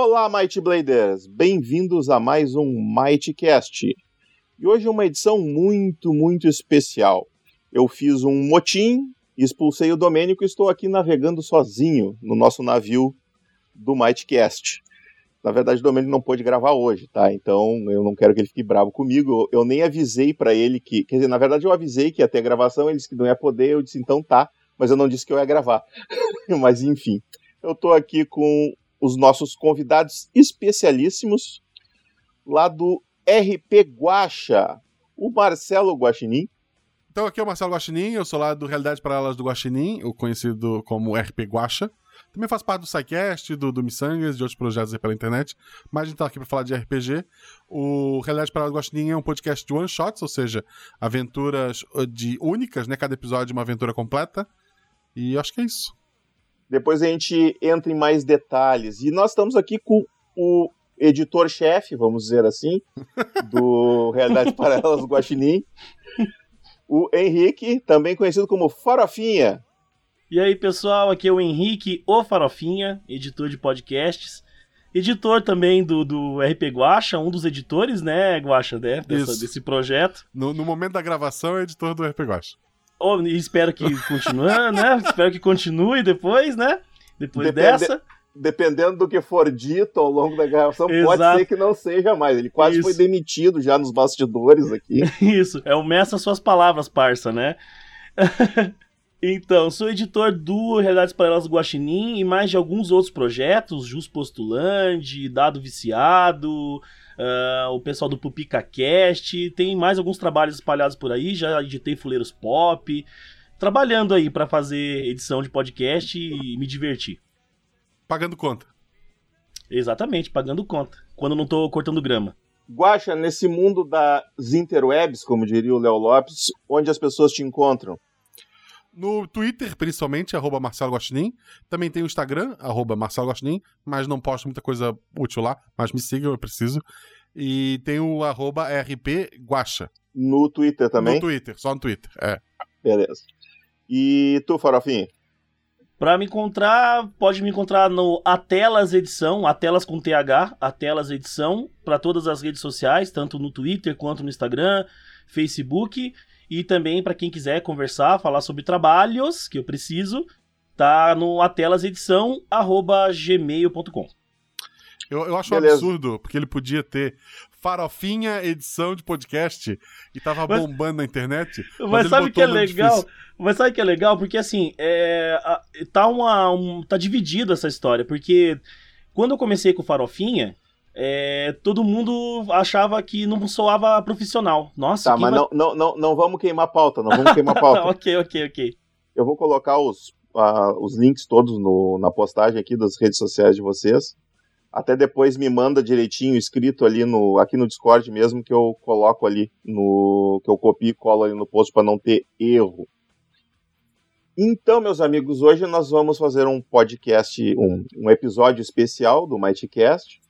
Olá, Might Bladers! Bem-vindos a mais um Mightcast. E hoje é uma edição muito, muito especial. Eu fiz um motim, expulsei o Domênico e estou aqui navegando sozinho no nosso navio do Mightcast. Na verdade, o Domênico não pôde gravar hoje, tá? Então eu não quero que ele fique bravo comigo. Eu nem avisei para ele que. Quer dizer, na verdade, eu avisei que ia ter gravação, ele disse que não ia poder, eu disse então tá, mas eu não disse que eu ia gravar. mas enfim, eu tô aqui com os nossos convidados especialíssimos lá do RP Guacha, o Marcelo Guaxinim. Então aqui é o Marcelo Guaxinim, eu sou lá do Realidade Paralelas do Guaxinim, o conhecido como RP Guacha. Também faço parte do SciCast, do, do Missangas, de outros projetos aí pela internet. Mas a gente tá aqui para falar de RPG. O Realidade Paralelas do Guaxinim é um podcast de one-shots, ou seja, aventuras uh, de únicas, né? Cada episódio é uma aventura completa. E acho que é isso. Depois a gente entra em mais detalhes. E nós estamos aqui com o editor-chefe, vamos dizer assim, do Realidade Paralelas do Guaxinim, o Henrique, também conhecido como Farofinha. E aí, pessoal, aqui é o Henrique, o Farofinha, editor de podcasts. Editor também do, do RP Guacha, um dos editores, né, Guacha, né, dessa, desse projeto. No, no, momento da gravação, é editor do RP Guacha. Oh, espero que continue, né? espero que continue depois, né? Depois Depende... dessa. Dependendo do que for dito ao longo da gravação, Exato. pode ser que não seja mais. Ele quase Isso. foi demitido já nos bastidores aqui. Isso, é o mestre suas palavras, parça, né? Então, sou editor do Realidades Paralelas do Guaxinim e mais de alguns outros projetos, Jus Postulante, Dado Viciado, uh, o pessoal do PupicaCast, tem mais alguns trabalhos espalhados por aí, já editei Fuleiros Pop, trabalhando aí para fazer edição de podcast e me divertir. Pagando conta. Exatamente, pagando conta, quando não tô cortando grama. Guaxa, nesse mundo das interwebs, como diria o Léo Lopes, onde as pessoas te encontram? No Twitter, principalmente, arroba Marcelo Gostinin. Também tem o Instagram, arroba Marcelo Gostinin, mas não posto muita coisa útil lá, mas me sigam, eu preciso. E tem o arroba RP Guacha. No Twitter também? No Twitter, só no Twitter, é. Beleza. E tu, Farofinha? Para me encontrar, pode me encontrar no Atelas Edição, Atelas com TH, Atelas Edição, para todas as redes sociais, tanto no Twitter quanto no Instagram, Facebook. E também, para quem quiser conversar, falar sobre trabalhos que eu preciso, tá no atelasedição.gmail.com. Eu, eu acho Beleza. um absurdo, porque ele podia ter farofinha edição de podcast e tava mas, bombando na internet. Mas, mas sabe que é legal? Difícil. Mas sabe que é legal? Porque assim, é, tá, uma, um, tá dividido essa história, porque quando eu comecei com farofinha, é, todo mundo achava que não soava profissional. Nossa, Tá, mas não, não, não, não vamos queimar pauta, não vamos queimar pauta. ok, ok, ok. Eu vou colocar os, uh, os links todos no, na postagem aqui das redes sociais de vocês. Até depois me manda direitinho escrito ali no aqui no Discord mesmo que eu coloco ali no que eu copio e colo ali no post para não ter erro. Então, meus amigos, hoje nós vamos fazer um podcast, um, um episódio especial do Mightcast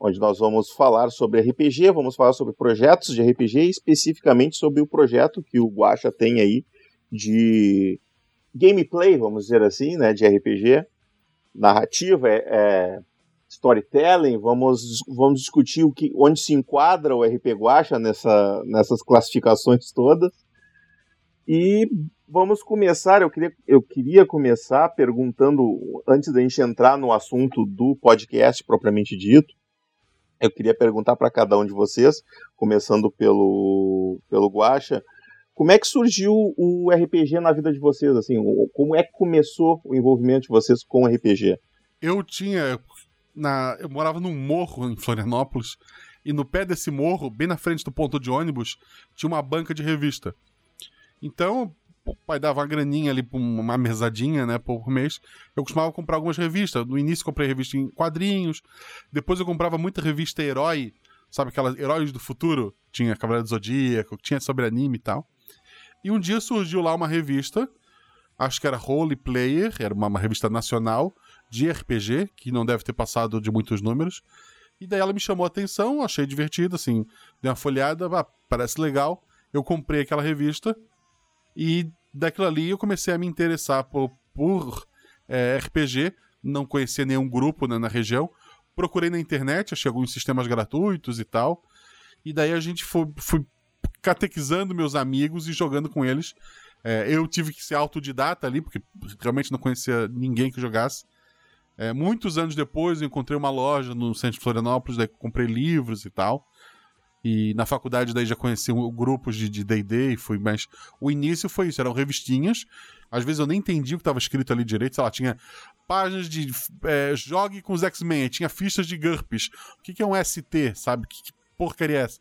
onde nós vamos falar sobre RPG, vamos falar sobre projetos de RPG, especificamente sobre o projeto que o Guacha tem aí de gameplay, vamos dizer assim, né, de RPG, narrativa, é, é storytelling, vamos, vamos discutir o que, onde se enquadra o RP Guacha nessa, nessas classificações todas. E vamos começar, eu queria, eu queria começar perguntando, antes da gente entrar no assunto do podcast propriamente dito, eu queria perguntar para cada um de vocês, começando pelo, pelo Guacha, como é que surgiu o RPG na vida de vocês? Assim, como é que começou o envolvimento de vocês com o RPG? Eu tinha. Na, eu morava num morro em Florianópolis, e no pé desse morro, bem na frente do ponto de ônibus, tinha uma banca de revista. Então, pai dava uma graninha ali, uma mesadinha, né, por mês. Eu costumava comprar algumas revistas. No início comprei revista em quadrinhos, depois eu comprava muita revista herói, sabe aquelas heróis do futuro? Tinha Cavaleiro do Zodíaco, tinha sobre anime e tal. E um dia surgiu lá uma revista, acho que era Holy Player, era uma, uma revista nacional de RPG, que não deve ter passado de muitos números. E daí ela me chamou a atenção, achei divertido, assim, dei uma folhada, ah, parece legal. Eu comprei aquela revista e daquilo ali eu comecei a me interessar por, por é, RPG, não conhecia nenhum grupo né, na região. procurei na internet, achei alguns sistemas gratuitos e tal. E daí a gente foi, catequizando meus amigos e jogando com eles. É, eu tive que ser autodidata ali, porque realmente não conhecia ninguém que jogasse. É, muitos anos depois eu encontrei uma loja no centro de Florianópolis, daí comprei livros e tal. E na faculdade daí já conheci grupos de D&D e fui, mas o início foi isso, eram revistinhas. Às vezes eu nem entendi o que estava escrito ali direito, sei lá, tinha páginas de é, jogue com os X-Men, tinha fichas de GURPS. O que, que é um ST, sabe? Que, que porcaria é essa?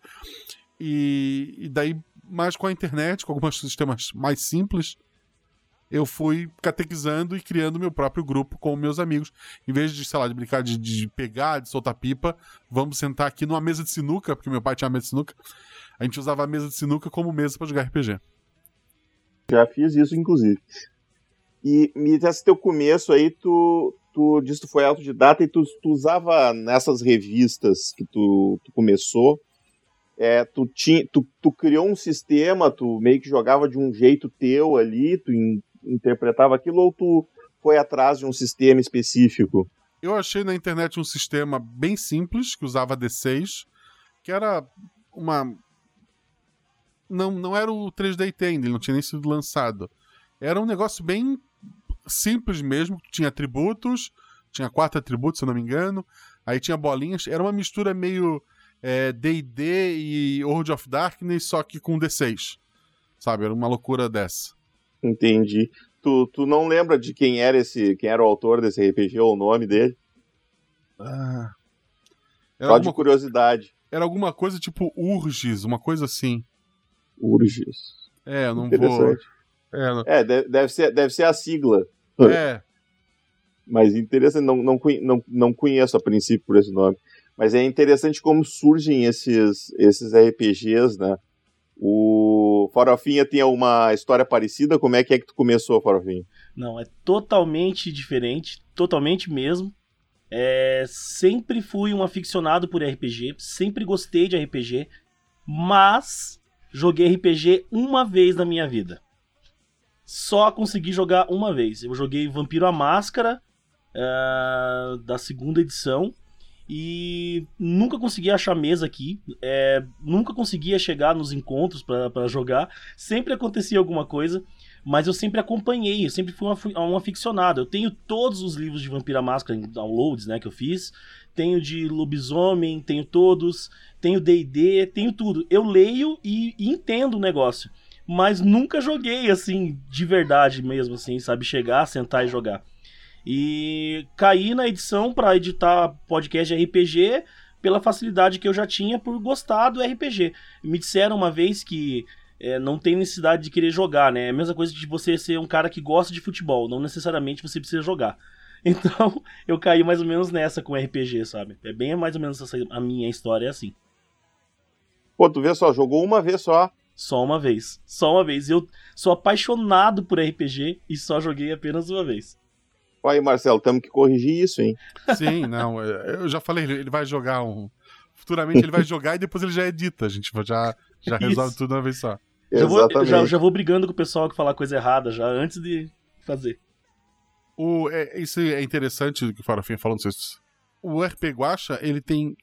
E, e daí, mais com a internet, com alguns sistemas mais simples, eu fui catequizando e criando meu próprio grupo com meus amigos. Em vez de, sei lá, de brincar de, de pegar, de soltar pipa, vamos sentar aqui numa mesa de sinuca, porque meu pai tinha uma mesa de sinuca. A gente usava a mesa de sinuca como mesa para jogar RPG. Já fiz isso, inclusive. E nesse teu começo aí, tu, tu disse que tu foi autodidata e tu, tu usava nessas revistas que tu, tu começou, é, tu, tinha, tu, tu criou um sistema, tu meio que jogava de um jeito teu ali, tu in, interpretava aquilo ou tu foi atrás de um sistema específico? Eu achei na internet um sistema bem simples, que usava D6, que era uma. Não, não era o 3D Ten, ele não tinha nem sido lançado. Era um negócio bem simples mesmo, tinha atributos, tinha quatro atributos, se eu não me engano, aí tinha bolinhas, era uma mistura meio D&D é, e World of Darkness, só que com D6, sabe? Era uma loucura dessa. Entendi. Tu, tu não lembra de quem era esse, quem era o autor desse RPG ou o nome dele? Ah. Só de curiosidade. Era alguma coisa tipo Urges, uma coisa assim. Urges. É, eu não vou. É, não... é deve, ser, deve ser a sigla. É. Mas interessante, não, não, não, não conheço a princípio por esse nome. Mas é interessante como surgem esses, esses RPGs, né? O Farofinha tem uma história parecida? Como é que é que tu começou, Farofinha? Não, é totalmente diferente, totalmente mesmo. É, sempre fui um aficionado por RPG, sempre gostei de RPG, mas joguei RPG uma vez na minha vida. Só consegui jogar uma vez. Eu joguei Vampiro à Máscara uh, da segunda edição e nunca conseguia achar mesa aqui, é, nunca conseguia chegar nos encontros para jogar, sempre acontecia alguma coisa, mas eu sempre acompanhei, eu sempre fui um, aficionado. Eu tenho todos os livros de Vampira Máscara em downloads, né, que eu fiz, tenho de Lobisomem, tenho todos, tenho D&D, tenho tudo. Eu leio e, e entendo o negócio, mas nunca joguei assim, de verdade mesmo, assim, sabe, chegar, sentar e jogar. E caí na edição para editar podcast de RPG pela facilidade que eu já tinha por gostar do RPG. Me disseram uma vez que é, não tem necessidade de querer jogar, né? É a mesma coisa de você ser um cara que gosta de futebol, não necessariamente você precisa jogar. Então, eu caí mais ou menos nessa com RPG, sabe? É bem mais ou menos essa, a minha história é assim. Pô, tu vê só, jogou uma vez só. Só uma vez. Só uma vez. Eu sou apaixonado por RPG e só joguei apenas uma vez. Aí, Marcelo, temos que corrigir isso, hein? Sim, não, é, eu já falei, ele vai jogar um. Futuramente ele vai jogar e depois ele já edita. A gente já, já resolve tudo uma vez só. Já vou, já, já vou brigando com o pessoal que falar coisa errada já, antes de fazer. O, é, isso é interessante o que o Farofinha falando isso. O RP Guacha, ele tem,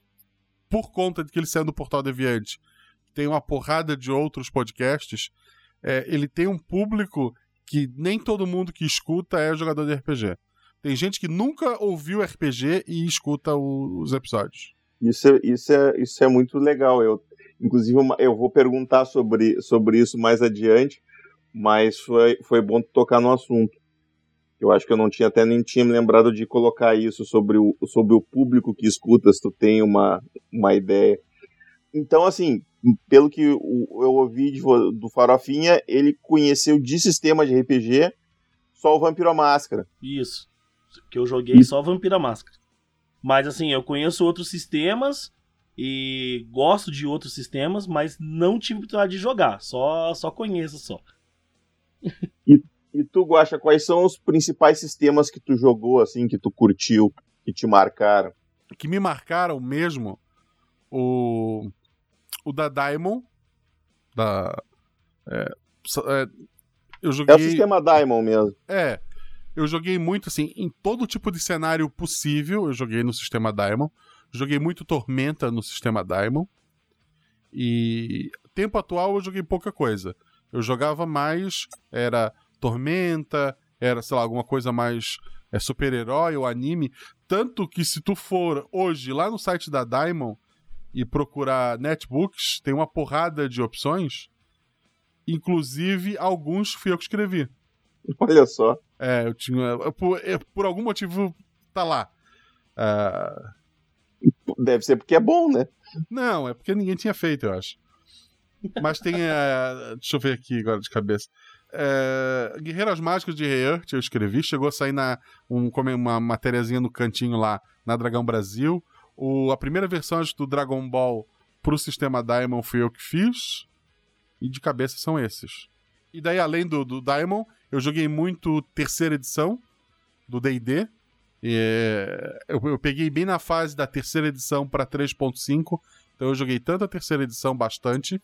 por conta de que ele saiu do Portal Deviante, tem uma porrada de outros podcasts, é, ele tem um público que nem todo mundo que escuta é jogador de RPG. Tem gente que nunca ouviu RPG e escuta o, os episódios. Isso é, isso, é, isso é muito legal. Eu, inclusive, eu vou perguntar sobre, sobre isso mais adiante, mas foi, foi bom tocar no assunto. Eu acho que eu não tinha até nem tinha me lembrado de colocar isso sobre o, sobre o público que escuta, se tu tem uma, uma ideia. Então, assim, pelo que eu ouvi de, do Farofinha, ele conheceu de sistema de RPG só o Vampiro à Máscara. Isso que eu joguei só Vampira Máscara. Mas assim, eu conheço outros sistemas e gosto de outros sistemas, mas não tive oportunidade de jogar, só só conheço só. e, e tu, Guacha, quais são os principais sistemas que tu jogou, assim, que tu curtiu, que te marcaram? Que me marcaram mesmo, o, o da Diamond, da... É, é, eu joguei... É o sistema Diamond mesmo. É, eu joguei muito, assim, em todo tipo de cenário possível, eu joguei no sistema Diamond. Joguei muito Tormenta no sistema Diamond. E tempo atual eu joguei pouca coisa. Eu jogava mais, era Tormenta, era, sei lá, alguma coisa mais é, super-herói ou anime. Tanto que se tu for hoje lá no site da Diamond e procurar netbooks, tem uma porrada de opções. Inclusive, alguns fui eu que escrevi. Olha só. É, eu tinha. Por, por algum motivo, tá lá. Uh... Deve ser porque é bom, né? Não, é porque ninguém tinha feito, eu acho. Mas tem. Uh... deixa eu ver aqui agora de cabeça. É, Guerreiras Mágicas de Reurt, eu escrevi, chegou a sair na, um, uma matériazinha no cantinho lá na Dragão Brasil. O, a primeira versão do Dragon Ball pro sistema Diamond fui eu que fiz. E de cabeça são esses. E daí, além do, do Diamond, eu joguei muito terceira edição do DD. É, eu, eu, peguei bem na fase da terceira edição para 3.5. Então eu joguei tanto a terceira edição bastante,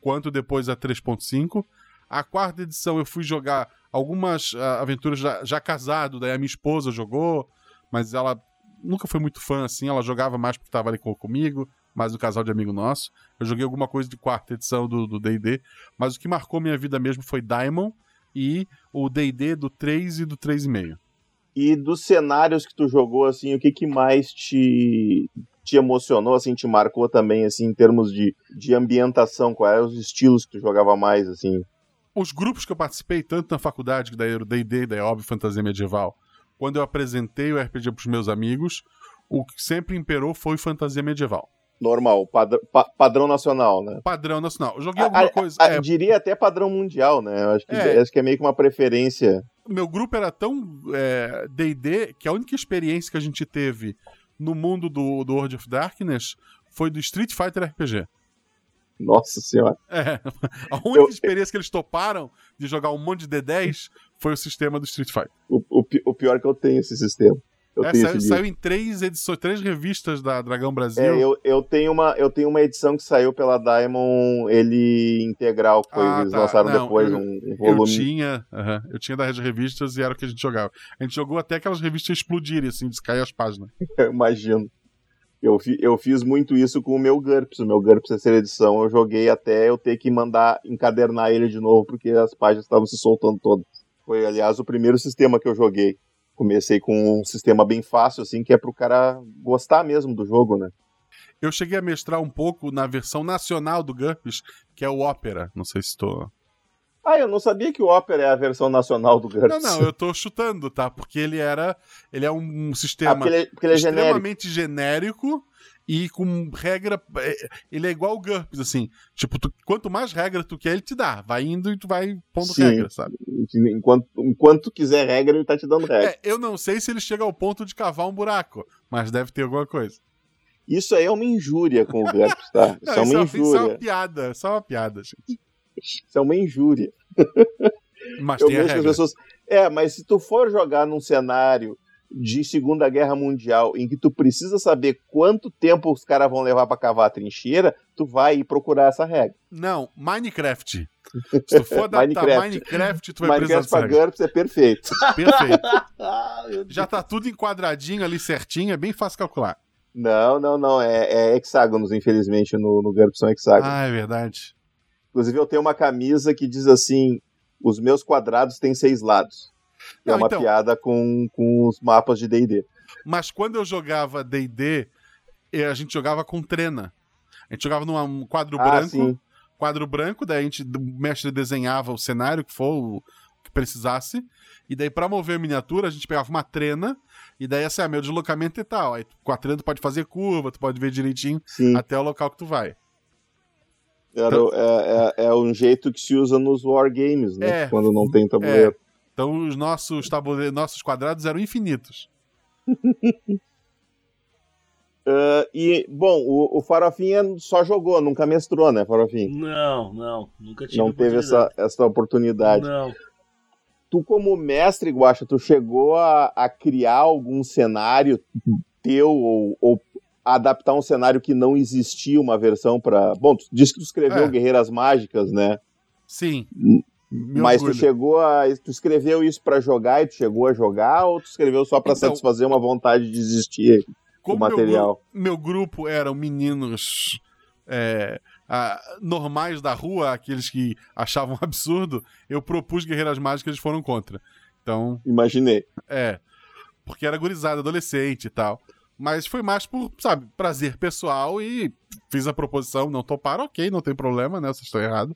quanto depois a 3.5. A quarta edição eu fui jogar algumas uh, aventuras já, já, casado, daí a minha esposa jogou, mas ela nunca foi muito fã assim, ela jogava mais porque estava ali com, comigo, mais um casal de amigo nosso. Eu joguei alguma coisa de quarta edição do D&D, mas o que marcou minha vida mesmo foi Diamond e o D&D do 3 e do 3,5. E dos cenários que tu jogou, assim, o que, que mais te, te emocionou, assim, te marcou também, assim, em termos de, de ambientação? Quais eram os estilos que tu jogava mais, assim? os grupos que eu participei, tanto na faculdade, da D&D, da óbvio fantasia medieval, quando eu apresentei o RPG para os meus amigos, o que sempre imperou foi fantasia medieval. Normal, padr pa padrão nacional, né? Padrão nacional. Eu joguei alguma a, coisa. A, é... Diria até padrão mundial, né? Eu acho que é, acho que é meio que uma preferência. Meu grupo era tão DD é, que a única experiência que a gente teve no mundo do, do World of Darkness foi do Street Fighter RPG. Nossa senhora. É. A única eu, experiência que eles toparam de jogar um monte de D10 foi o sistema do Street Fighter. O, o, o pior é que eu tenho esse sistema. Eu é, saiu, saiu, em três edições, três revistas da Dragão Brasil. É, eu, eu, tenho uma, eu tenho uma edição que saiu pela Diamond, ele integral, que foi, ah, eles tá. lançaram Não, depois eu, um, volume. Eu tinha, uh -huh, eu tinha das revistas e era o que a gente jogava. A gente jogou até aquelas revistas explodirem, assim, de cair as páginas. eu imagino. Eu, fi, eu fiz muito isso com o meu GURPS. O meu GURPS terceira edição eu joguei até eu ter que mandar encadernar ele de novo, porque as páginas estavam se soltando todas. Foi, aliás, o primeiro sistema que eu joguei. Comecei com um sistema bem fácil, assim, que é pro cara gostar mesmo do jogo, né? Eu cheguei a mestrar um pouco na versão nacional do GURPS, que é o Opera. Não sei se estou. Ah, eu não sabia que o Opera é a versão nacional do GURPS. Não, não, eu tô chutando, tá? Porque ele era. Ele é um sistema ah, porque ele, porque ele é extremamente genérico. genérico. E com regra. É, ele é igual o GURPS, assim. Tipo, tu, quanto mais regra tu quer, ele te dá. Vai indo e tu vai pondo Sim. regra, sabe? Enquanto, enquanto tu quiser regra, ele tá te dando regra. É, eu não sei se ele chega ao ponto de cavar um buraco, mas deve ter alguma coisa. Isso aí é uma injúria com o GURPS, tá? Isso, não, é, uma isso injúria. Isso é uma piada, só uma piada, gente. Isso é uma injúria. Mas eu tem a regra. Pessoas... É, mas se tu for jogar num cenário de Segunda Guerra Mundial em que tu precisa saber quanto tempo os caras vão levar para cavar a trincheira, tu vai procurar essa regra. Não, Minecraft. Se tu for adaptar Minecraft, Minecraft tu vai Minecraft precisar pra GURPS é perfeito. Perfeito. Já tá tudo enquadradinho ali certinho, é bem fácil calcular. Não, não, não. É, é hexágonos, infelizmente, no, no GURPS são hexágonos. Ah, é verdade. Inclusive, eu tenho uma camisa que diz assim: os meus quadrados têm seis lados. Que é uma então... piada com, com os mapas de DD. Mas quando eu jogava DD, eh, a gente jogava com trena. A gente jogava num quadro ah, branco. Sim. Quadro branco, daí a gente, o mestre desenhava o cenário que for, o que precisasse. E daí, para mover a miniatura, a gente pegava uma trena. E daí, assim, é meu deslocamento e tal. Aí com a trena tu pode fazer curva, tu pode ver direitinho sim. até o local que tu vai. Era, então, é, é, é, um jeito que se usa nos wargames, né? É, Quando não tem tabuleiro. É. Então os nossos, tabuleiros, nossos quadrados eram infinitos. uh, e, bom, o, o Farofinha só jogou, nunca mestrou, né, Farofinha? Não, não, nunca tive Não teve essa, essa oportunidade. Não. Tu, como mestre, Guacha, tu chegou a, a criar algum cenário teu ou, ou adaptar um cenário que não existia uma versão para. Bom, tu disse que tu escreveu é. Guerreiras Mágicas, né? Sim. Me Mas tu orgulho. chegou a. Tu escreveu isso pra jogar e tu chegou a jogar, ou tu escreveu só pra Então- satisfazer uma vontade de existir o Como meu material? meu grupo eram meninos é, ah, normais da rua, aqueles que achavam absurdo, eu propus Guerreiras Mágicas e eles foram contra. Então, Imaginei. é. Porque era gurizada, adolescente e tal. Mas foi mais por, sabe, prazer pessoal e fiz a proposição, não toparam, ok, não tem problema, né? Vocês estão errados.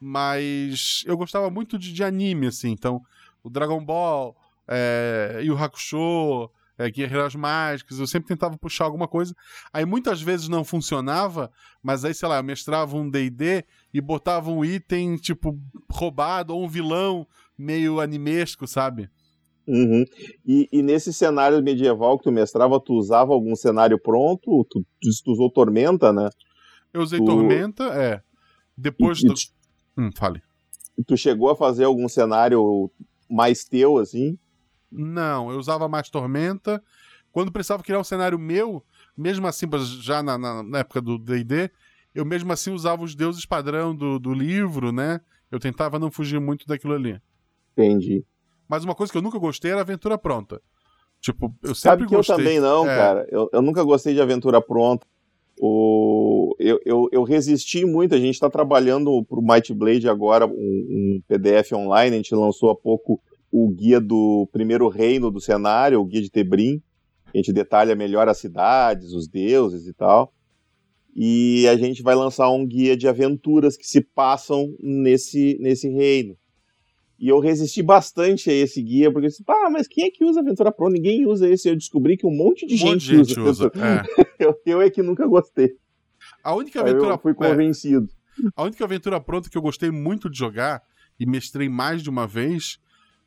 Mas eu gostava muito de, de anime, assim, então o Dragon Ball, é, e o Hakusho, é, Guerreiras Mágicas, eu sempre tentava puxar alguma coisa. Aí muitas vezes não funcionava, mas aí, sei lá, eu mestrava um DD e botava um item, tipo, roubado, ou um vilão meio animesco, sabe? Uhum. E, e nesse cenário medieval que tu mestrava, tu usava algum cenário pronto? Tu, tu, tu usou Tormenta, né? Eu usei Tu- Tormenta, é. Depois E- do. Hum, fale. tu chegou a fazer algum cenário mais teu, assim? Não, eu usava mais Tormenta. Quando precisava criar um cenário meu, mesmo assim, já na, na- na época do DD, eu mesmo assim usava os deuses padrão do, do livro, né? Eu tentava não fugir muito daquilo ali. Entendi. Mas uma coisa que eu nunca gostei era aventura pronta. Tipo, eu sempre Sabe que gostei. eu também não, É. cara. Eu, eu nunca gostei de aventura pronta. O, eu, eu, eu resisti muito. A gente está trabalhando pro Might Blade agora, um, um PDF online. A gente lançou há pouco o guia do primeiro reino do cenário, o guia de Tebrim. A gente detalha melhor as cidades, os deuses e tal. E a gente vai lançar um guia de aventuras que se passam nesse, nesse reino. E eu resisti bastante a esse guia, porque eu disse, ah, mas quem é que usa aventura pronta? Ninguém usa esse. Eu descobri que um monte de Um gente, monte de gente usa. aventura- é. Eu, eu é que nunca gostei. A única aventura eu fui é, convencido. A única aventura pronta que eu gostei muito de jogar e mestrei mais de uma vez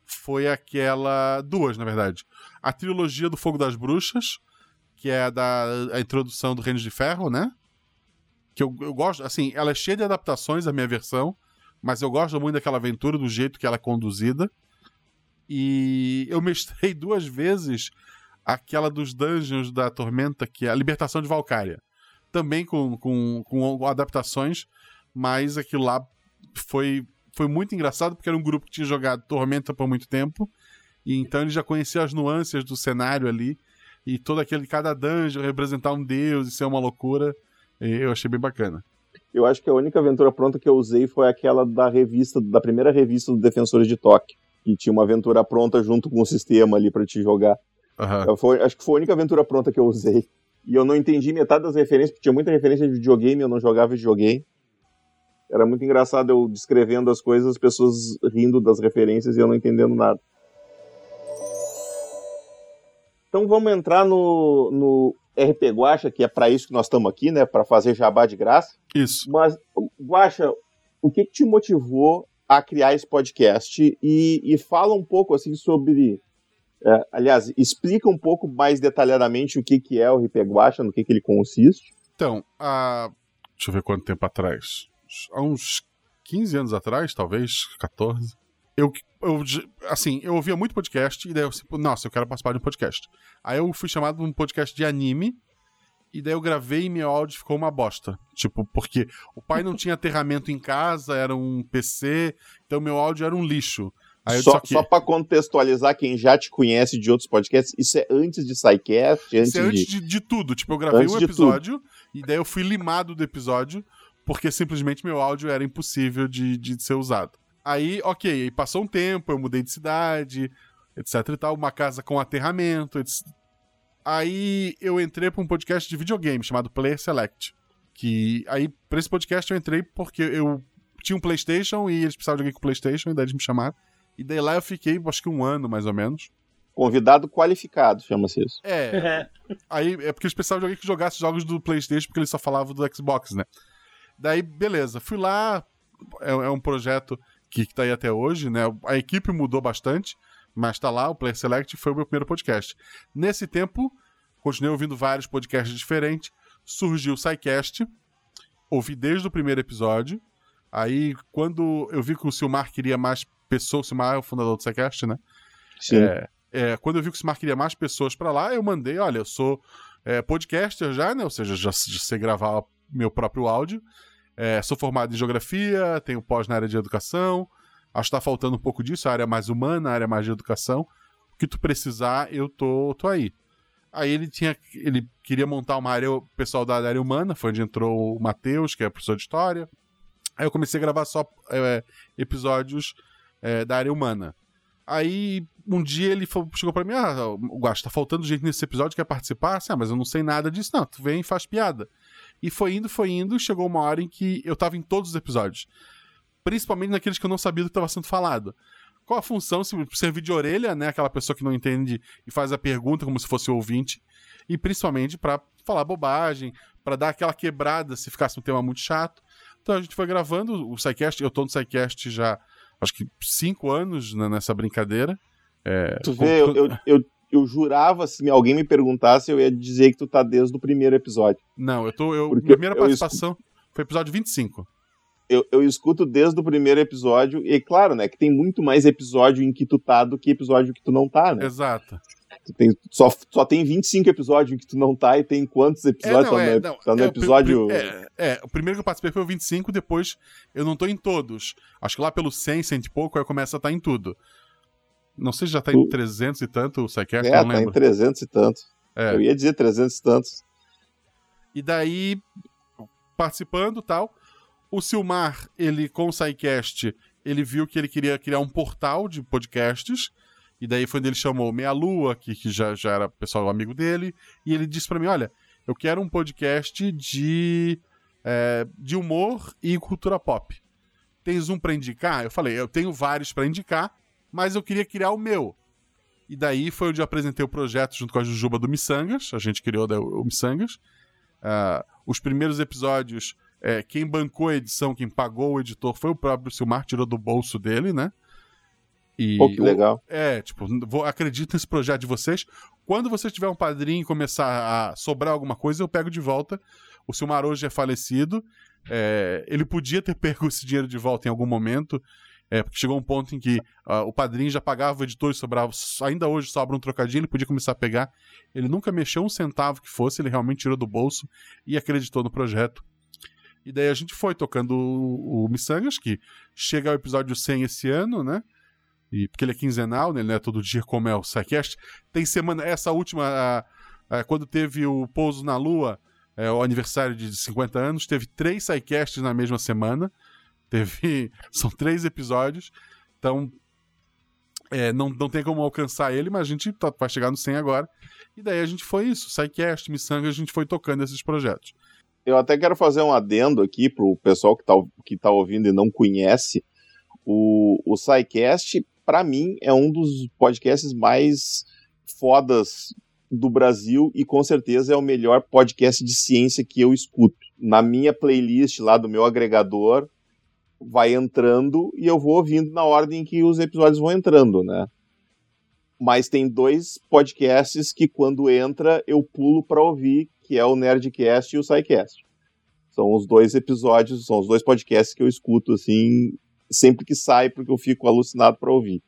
foi aquela. Duas, na verdade. A trilogia do Fogo das Bruxas, que é a da a introdução do Reino de Ferro, né? Que eu, eu gosto. Assim, ela é cheia de adaptações, a minha versão, mas eu gosto muito daquela aventura, do jeito que ela é conduzida. E eu mestrei duas vezes aquela dos Dungeons da Tormenta, que é a Libertação de Valkyria. Também com, com, com adaptações, mas aquilo lá foi, foi muito engraçado porque era um grupo que tinha jogado Tormenta por muito tempo, e então ele já conhecia as nuances do cenário ali, e todo aquele, cada dungeon representar um deus e ser uma loucura, eu achei bem bacana. Eu acho que a única aventura pronta que eu usei foi aquela da revista, da primeira revista do Defensores de Tóquio, que tinha uma aventura pronta junto com o sistema ali pra te jogar. Aham. Foi- acho que foi a única aventura pronta que eu usei. E eu não entendi metade das referências, porque tinha muita referência de videogame, eu não jogava videogame. Era muito engraçado eu descrevendo as coisas, as pessoas rindo das referências e eu não entendendo nada. Então vamos entrar no, no RP Guacha, que é para isso que nós estamos aqui, né? Para fazer jabá de graça. Isso. Mas, Guacha, o que, que te motivou a criar esse podcast? E, e fala um pouco assim sobre. É, aliás, explica um pouco mais detalhadamente o que, que é o RP Guacha, no que, que ele consiste. Então, há. Deixa eu ver quanto tempo atrás. Há uns 15 anos atrás, talvez, 14. Eu, eu, assim, eu ouvia muito podcast e daí eu, tipo, nossa, eu quero participar de um podcast. Aí eu fui chamado para um podcast de anime e daí eu gravei e meu áudio ficou uma bosta. Tipo, porque o pai não tinha aterramento em casa, era um PC, então meu áudio era um lixo. Só disse, "Ok, só para contextualizar quem já te conhece de outros podcasts, isso é antes de SciCast, antes, Isso é antes de... de, de tudo. Tipo, eu gravei Antes um episódio e daí eu fui limado do episódio porque simplesmente meu áudio era impossível de, de ser usado. Aí, ok, aí passou um tempo, eu mudei de cidade, etc e tal, uma casa com aterramento, etc. Aí eu entrei pra um podcast de videogame chamado Player Select. Que aí, pra esse podcast eu entrei porque eu tinha um PlayStation e eles precisavam de alguém com PlayStation, e daí eles me chamaram. E daí lá eu fiquei, acho que um ano mais ou menos. Convidado qualificado, chama-se isso. É, Aí é porque eles precisavam de alguém que jogasse jogos do PlayStation, porque eles só falavam do Xbox, né? Daí, beleza, fui lá. É, é um projeto que, que tá aí até hoje, né? A equipe mudou bastante, mas tá lá, o Player Select foi o meu primeiro podcast. Nesse tempo, continuei ouvindo vários podcasts diferentes. Surgiu o SciCast, ouvi desde o primeiro episódio. Aí, quando eu vi que o Silmar queria mais pessoas, o Silmar é o fundador do SciCast, né? Sim. É, é, quando eu vi que o Smart queria mais pessoas pra lá, eu mandei, olha, eu sou é, podcaster já, né? Ou seja, já, já sei gravar meu próprio áudio. É, sou formado em geografia, tenho pós na área de educação. Acho que tá faltando um pouco disso, a área mais humana, a área mais de educação. O que tu precisar, eu tô, tô aí. Aí ele tinha. Ele queria montar uma área, o pessoal da área humana, foi onde entrou o Matheus, que é professor de história. Aí eu comecei a gravar só é, episódios é, da área humana. Aí um dia ele chegou pra mim: Ah, o Guacho, tá faltando gente nesse episódio, quer participar? Assim, ah, mas eu não sei nada disso. Não, tu vem e faz piada. E foi indo, foi indo, chegou uma hora em que eu tava em todos os episódios. Principalmente naqueles que eu não sabia do que estava sendo falado. Qual a função? Servir de orelha, né? Aquela pessoa que não entende e faz a pergunta como se fosse ouvinte. E principalmente para falar bobagem, para dar aquela quebrada se ficasse um tema muito chato. Então a gente foi gravando o SciCast. Eu tô no SciCast já, acho que cinco anos nessa brincadeira. É, tu vê, eu, eu, eu, eu, jurava, se alguém me perguntasse, eu ia dizer que tu tá desde o primeiro episódio. Não, eu tô. Eu, primeira participação eu... foi episódio 25 eu, eu escuto desde o primeiro episódio, e claro, né, que tem muito mais episódio em que tu tá do que episódio que tu não tá, né? Exato. Tu tem, só, só tem 25 episódios em que tu não tá e tem quantos episódios? É, não, tá, é, no, não, tá no é, episódio. É, é, o primeiro que eu participei foi o 25, depois eu não tô em todos. Acho que lá pelo 100, 100 e pouco, aí começa a estar tá em tudo. Não sei se já tá em 300 e tanto o Psycast, é, não lembro. tá em 300 e tanto. É. Eu ia dizer 300 e tantos. E daí, participando tal, o Silmar, ele com o SciCast, ele viu que ele queria criar um portal de podcasts. E daí foi onde ele chamou Meia Lua, que, que já, já era pessoal amigo dele. E ele disse para mim: Olha, eu quero um podcast de, é, de humor e cultura pop. Tens um para indicar? Eu falei: Eu tenho vários para indicar, mas eu queria criar o meu. E daí foi onde eu apresentei o projeto junto com a Jujuba do Missangas. A gente criou o Missangas. Uh, os primeiros episódios é, quem bancou a edição, quem pagou o editor foi o próprio Silmar, tirou do bolso dele, né? E Pô, que legal. é, tipo, vou, acredito nesse projeto de vocês. Quando você tiver um padrinho e começar a sobrar alguma coisa, eu pego de volta. O Silmar hoje é falecido. É, ele podia ter pego esse dinheiro de volta em algum momento. É, porque chegou um ponto em que uh, o padrinho já pagava o editor e sobrava. Ainda hoje sobra um trocadinho, ele podia começar a pegar. Ele nunca mexeu um centavo que fosse, ele realmente tirou do bolso e acreditou no projeto. E daí a gente foi tocando o, o Missangas, que chega ao episódio 100 esse ano, né? E, porque ele é quinzenal, né? Ele não é todo dia como é o SciCast. Tem semana, essa última, a, a, quando teve o Pouso na Lua, é, o aniversário de 50 anos, teve três SciCasts na mesma semana. Teve. São três episódios. Então, é, não, não tem como alcançar ele, mas a gente tá, vai chegar no 100 agora. E daí a gente foi isso, SciCast, Missanga, a gente foi tocando esses projetos eu até quero fazer um adendo aqui pro pessoal que tá, que tá ouvindo e não conhece. O, o SciCast, para mim, é um dos podcasts mais fodas do Brasil e com certeza é o melhor podcast de ciência que eu escuto. Na minha playlist lá do meu agregador, vai entrando e eu vou ouvindo na ordem que os episódios vão entrando, né? Mas tem dois podcasts que quando entra eu pulo para ouvir, que é o Nerdcast e o SciCast. São os dois episódios, são os dois podcasts que eu escuto assim sempre que sai, porque eu fico alucinado para ouvir.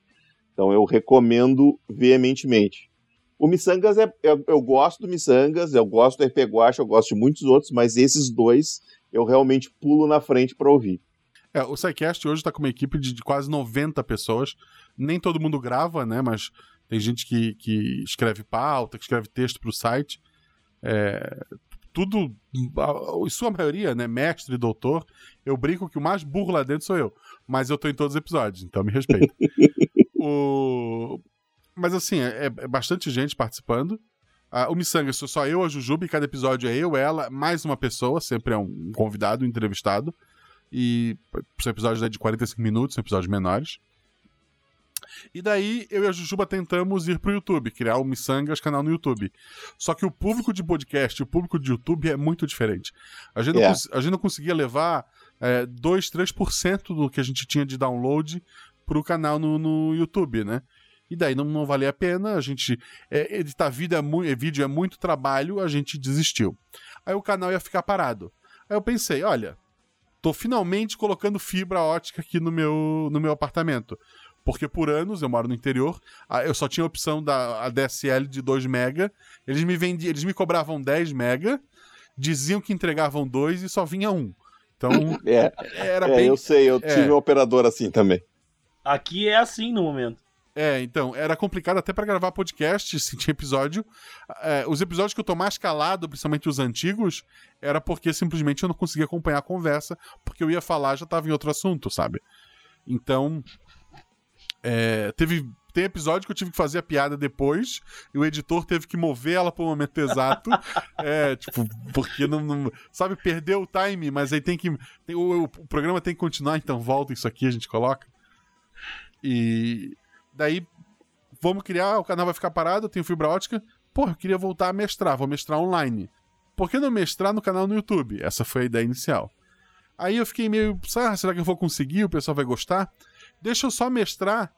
Então eu recomendo veementemente. O Missangas é, eu, eu, gosto do Missangas, eu gosto do RP Guacha, eu gosto de muitos outros, mas esses dois eu realmente pulo na frente para ouvir. É, o SciCast hoje está com uma equipe de, de, quase 90 pessoas. Nem todo mundo grava, né? Mas tem gente que, que escreve pauta, que escreve texto para o site. É, tudo, em sua maioria, né, mestre, doutor, eu brinco que o mais burro lá dentro sou eu. Mas eu tô em todos os episódios, então me respeita. o... Mas assim, é, é, bastante gente participando. Ah, o Missanga sou só eu, a Jujuba, e cada episódio é eu, ela, mais uma pessoa, sempre é um convidado, um entrevistado. E são episódios né, de 45 minutos, são episódios menores. E daí eu e a Jujuba tentamos ir pro YouTube, criar o Missangas canal no YouTube. Só que o público de podcast e o público de YouTube é muito diferente. A gente, yeah. não, a gente não conseguia levar é, 2, 3% do que a gente tinha de download pro canal no, no YouTube, né? E daí não, não valia a pena, a gente. É, editar vídeo é, muito, é, vídeo é muito trabalho, a gente desistiu. Aí o canal ia ficar parado. Aí eu pensei, olha, tô finalmente colocando fibra ótica aqui no meu, no meu apartamento. Porque por anos, eu moro no interior, eu só tinha a opção da DSL de 2 mega. Eles me vendiam, eles me cobravam 10 mega, diziam que entregavam 2 e só vinha um. Então, é, era é, bem... eu sei, eu tive é. um operador assim também. Aqui é assim no momento. É, então, era complicado até para gravar podcast, se tinha episódio. É, os episódios que eu tô mais calado, principalmente os antigos, era porque simplesmente eu não conseguia acompanhar a conversa, porque eu ia falar já tava em outro assunto, sabe? Então, é, teve tem episódio que eu tive que fazer a piada depois e o editor teve que mover ela pro momento exato. é, tipo, porque não, não, Sabe, perdeu o time, mas aí tem que. Tem, o, o, programa tem que continuar, então volta isso aqui, a gente coloca. E. Daí, vamos criar, o canal vai ficar parado, eu tenho fibra ótica. Pô, eu queria voltar a mestrar, vou mestrar online. Por que não mestrar no canal no YouTube? Essa foi a ideia inicial. Aí eu fiquei meio, ah, será que eu vou conseguir? O pessoal vai gostar? Deixa eu só mestrar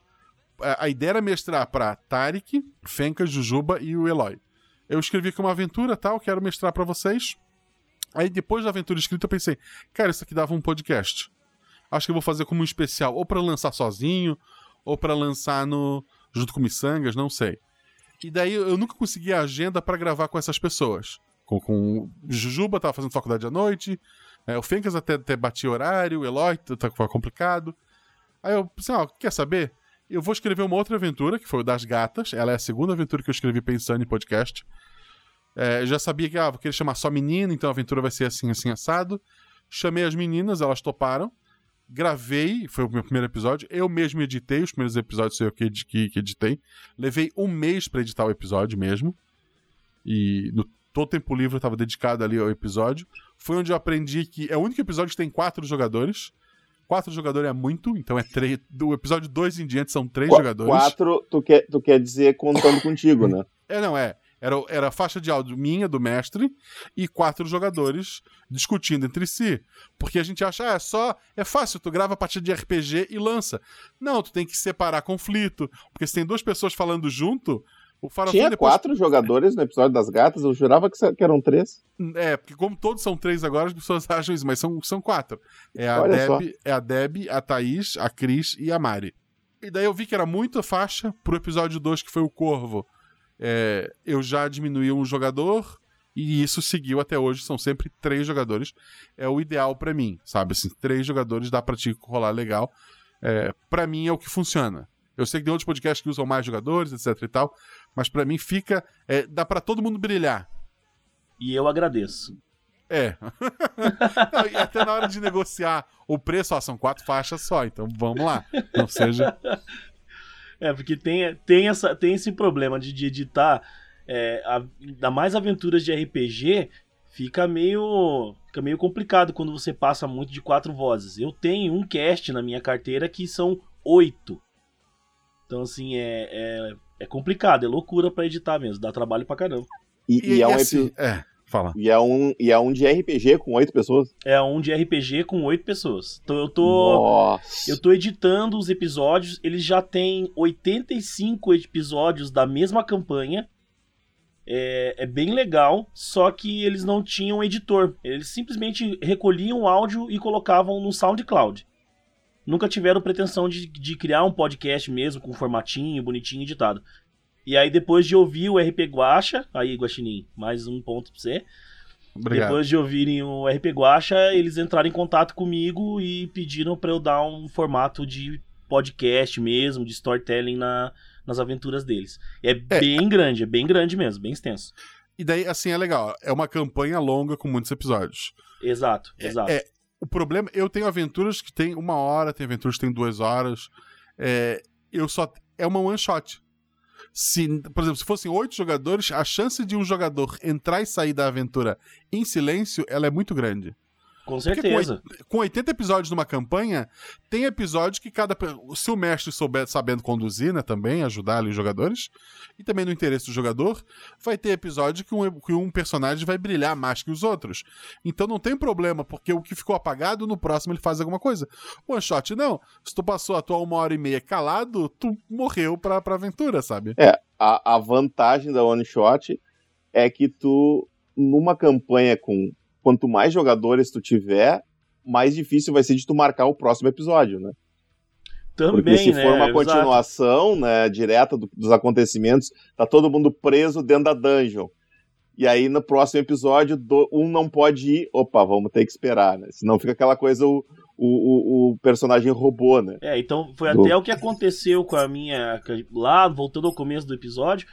a ideia era mestrar para Tarik, Fenka, Jujuba e o Eloy. Eu escrevi aqui uma aventura tal, quero mestrar para vocês. Aí depois da aventura escrita eu pensei, cara, isso aqui dava um podcast. Acho que eu vou fazer como um especial, ou para lançar sozinho, ou para lançar no junto com Missangas, não sei. E daí eu nunca consegui a agenda para gravar com essas pessoas. Com, com Jujuba tava fazendo faculdade à noite, é, o Fencas até, até batia horário, o Eloy tá, tá complicado. Aí eu pensei, ó, quer saber? Eu vou escrever uma outra aventura, que foi o das gatas. Ela é a segunda aventura que eu escrevi pensando em podcast. É, já sabia que, ah, vou querer chamar só menina, então a aventura vai ser assim, assim, assado. Chamei as meninas, elas toparam. Gravei, foi o meu primeiro episódio. Eu mesmo editei, os primeiros episódios eu que, que, que editei. Levei um mês para editar o episódio mesmo. E no todo tempo livre eu estava dedicado ali ao episódio. Foi onde eu aprendi que é o único episódio que tem quatro jogadores. Quatro jogadores é muito, então é três. Do episódio 2 em diante são três Qu jogadores. Quatro, tu quer, tu quer dizer contando contigo, né? É, não, é. Era, era a faixa de áudio minha, do mestre, e quatro jogadores discutindo entre si. Porque a gente acha, ah, é só. É fácil, tu grava a partir de RPG e lança. Não, tu tem que separar conflito. Porque se tem duas pessoas falando junto, o Tinha depois... quatro jogadores no episódio das gatas, eu jurava que eram três. É, porque como todos são três agora, as pessoas acham isso, mas são, são quatro. É a, Deb, é a Deb, a Thaís, a Cris e a Mari. E daí eu vi que era muita faixa pro episódio 2, que foi o Corvo. É, eu já diminuí um jogador e isso seguiu até hoje. São sempre três jogadores. É o ideal para mim, sabe? Assim, três jogadores dá pra te rolar legal. É, para mim é o que funciona. Eu sei que tem outros podcasts que usam mais jogadores, etc e tal, mas para mim fica. É, dá para todo mundo brilhar. E eu agradeço. É. Não, e até na hora de negociar o preço, ó, são quatro faixas só, então vamos lá. Não seja. É, porque tem, tem, essa, tem esse problema de, de editar. É, a, ainda mais aventuras de RPG, fica meio, fica meio complicado quando você passa muito de quatro vozes. Eu tenho um cast na minha carteira que são oito. Então, assim, é, é, é complicado, é loucura para editar mesmo, dá trabalho pra caramba. E, e, e é um assim, É, fala. E é, um, e é um de RPG com oito pessoas? É um de RPG com oito pessoas. Então eu tô. Nossa. Eu tô editando os episódios, eles já têm 85 episódios da mesma campanha. É, é, bem legal, só que eles não tinham editor. Eles simplesmente recolhiam o áudio e colocavam no SoundCloud nunca tiveram pretensão de, de criar um podcast mesmo, com um formatinho, bonitinho, editado. E aí, depois de ouvir o RP Guacha, aí, Guaxinim, mais um ponto pra você. Obrigado. Depois de ouvirem o RP Guacha, eles entraram em contato comigo e pediram para eu dar um formato de podcast mesmo, de storytelling na, nas aventuras deles. É, é, bem grande, é bem grande mesmo, bem extenso. E daí, assim, é legal. É uma campanha longa com muitos episódios. Exato, é, exato. É, o problema, eu tenho aventuras que tem uma hora, tem aventuras que tem duas horas. É, eu só. É uma one shot. Se, por exemplo, se fossem oito jogadores, a chance de um jogador entrar e sair da aventura em silêncio, ela é muito grande. Com certeza. Com, 80 episódios numa campanha, tem episódios que cada. Se o mestre souber sabendo conduzir, né, também, ajudar ali os jogadores, e também no interesse do jogador, vai ter episódio que um, que um personagem vai brilhar mais que os outros. Então não tem problema, porque o que ficou apagado, no próximo ele faz alguma coisa. One shot, não. Se tu passou a tua uma hora e meia calado, tu morreu pra, pra aventura, sabe? É, a, a vantagem da one shot é que tu, numa campanha com quanto mais jogadores tu tiver, mais difícil vai ser de tu marcar o próximo episódio, né? Também, Porque se né? for uma continuação, né, direta do, dos acontecimentos, tá todo mundo preso dentro da dungeon. E aí no próximo episódio, do, um não pode ir, opa, vamos ter que esperar, né? Senão fica aquela coisa, o, o, o, o personagem robô, né? É, então foi do... até o que aconteceu com a minha. Lá, voltando ao começo do episódio,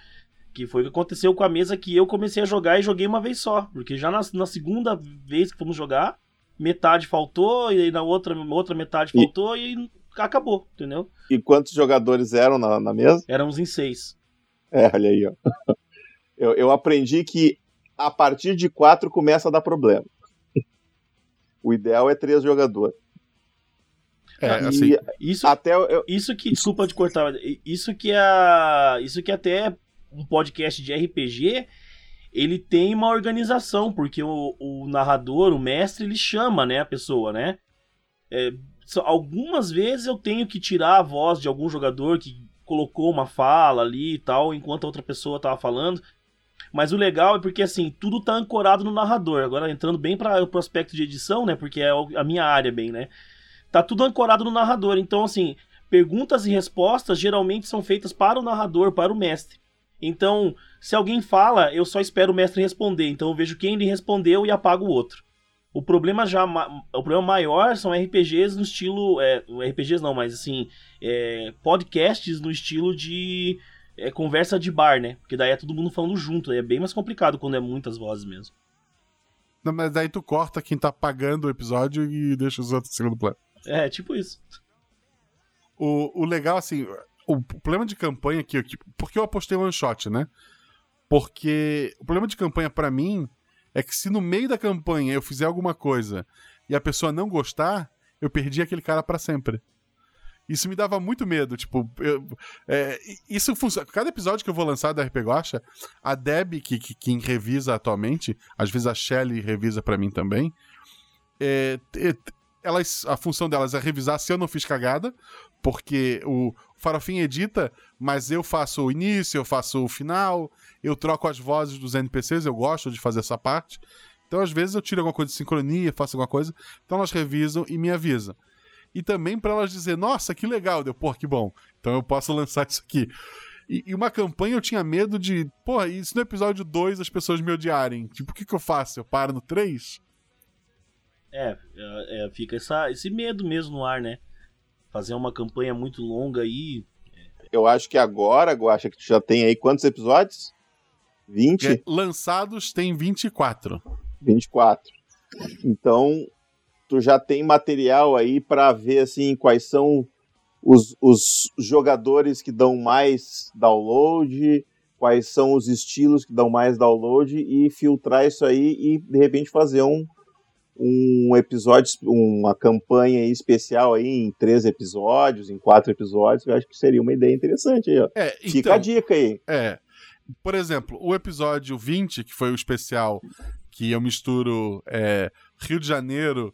que foi o que aconteceu com a mesa que eu comecei a jogar e joguei uma vez só. Porque já na, na segunda vez que fomos jogar, metade faltou, e na outra, outra metade faltou e, e acabou, entendeu? E quantos jogadores eram na, na mesa? Éramos em seis. É, olha aí, ó. Eu, eu aprendi que a partir de quatro começa a dar problema. O ideal é três jogadores. É, assim, isso, até eu... isso que, desculpa de cortar, isso que é, isso que até um podcast de RPG, ele tem uma organização, porque o, o narrador, o mestre, ele chama, né, a pessoa, né? É, algumas vezes eu tenho que tirar a voz de algum jogador que colocou uma fala ali e tal, enquanto a outra pessoa tava falando. Mas o legal é porque, assim, tudo tá ancorado no narrador. Agora, entrando bem para o aspecto de edição, né? Porque é a minha área, bem, né? Tá tudo ancorado no narrador. Então, assim, perguntas e respostas geralmente são feitas para o narrador, para o mestre. Então, se alguém fala, eu só espero o mestre responder. Então, eu vejo quem lhe respondeu e apago o outro. O problema já o problema maior são RPGs no estilo é, RPGs não, mas assim é, podcasts no estilo de é, conversa de bar, né? Porque daí é todo mundo falando junto, é bem mais complicado quando é muitas vozes mesmo. Não, mas daí tu corta quem tá pagando o episódio e deixa os outros em segundo plano. É, tipo isso. O, o legal, assim, o problema de campanha aqui, porque eu apostei one shot, né? Porque o problema de campanha para mim é que se no meio da campanha eu fizer alguma coisa e a pessoa não gostar, eu perdi aquele cara para sempre. Isso me dava muito medo, tipo, eu, é, isso funciona. Cada episódio que eu vou lançar da RP Guacha, a Deb, que, que, quem revisa atualmente, às vezes a Shelly revisa para mim também, é, elas, a função delas é revisar se eu não fiz cagada, porque o Farofim edita, mas eu faço o início, eu faço o final, eu troco as vozes dos NPCs, eu gosto de fazer essa parte. Então, às vezes, eu tiro alguma coisa de sincronia, faço alguma coisa, então elas revisam e me avisam. E também para elas dizer, nossa, que legal, deu, pô, que bom. Então eu posso lançar isso aqui. E, e, uma campanha eu tinha medo de, pô, e se no episódio 2 as pessoas me odiarem? Tipo, o que, que eu faço? Eu paro no 3? É, é, é, fica essa, esse medo mesmo no ar, né? Fazer uma campanha muito longa aí. Eu acho que agora, Guacha, que tu já tem aí quantos episódios? 20? É, lançados tem 24. 24. Então, tu já tem material aí para ver assim quais são os, os jogadores que dão mais download, quais são os estilos que dão mais download e filtrar isso aí e de repente fazer um, um episódio, uma campanha especial aí em três episódios, em quatro episódios, eu acho que seria uma ideia interessante aí, ó. É, Fica então, a dica aí. É. Por exemplo, o episódio 20, que foi o especial que eu misturo é, Rio de Janeiro,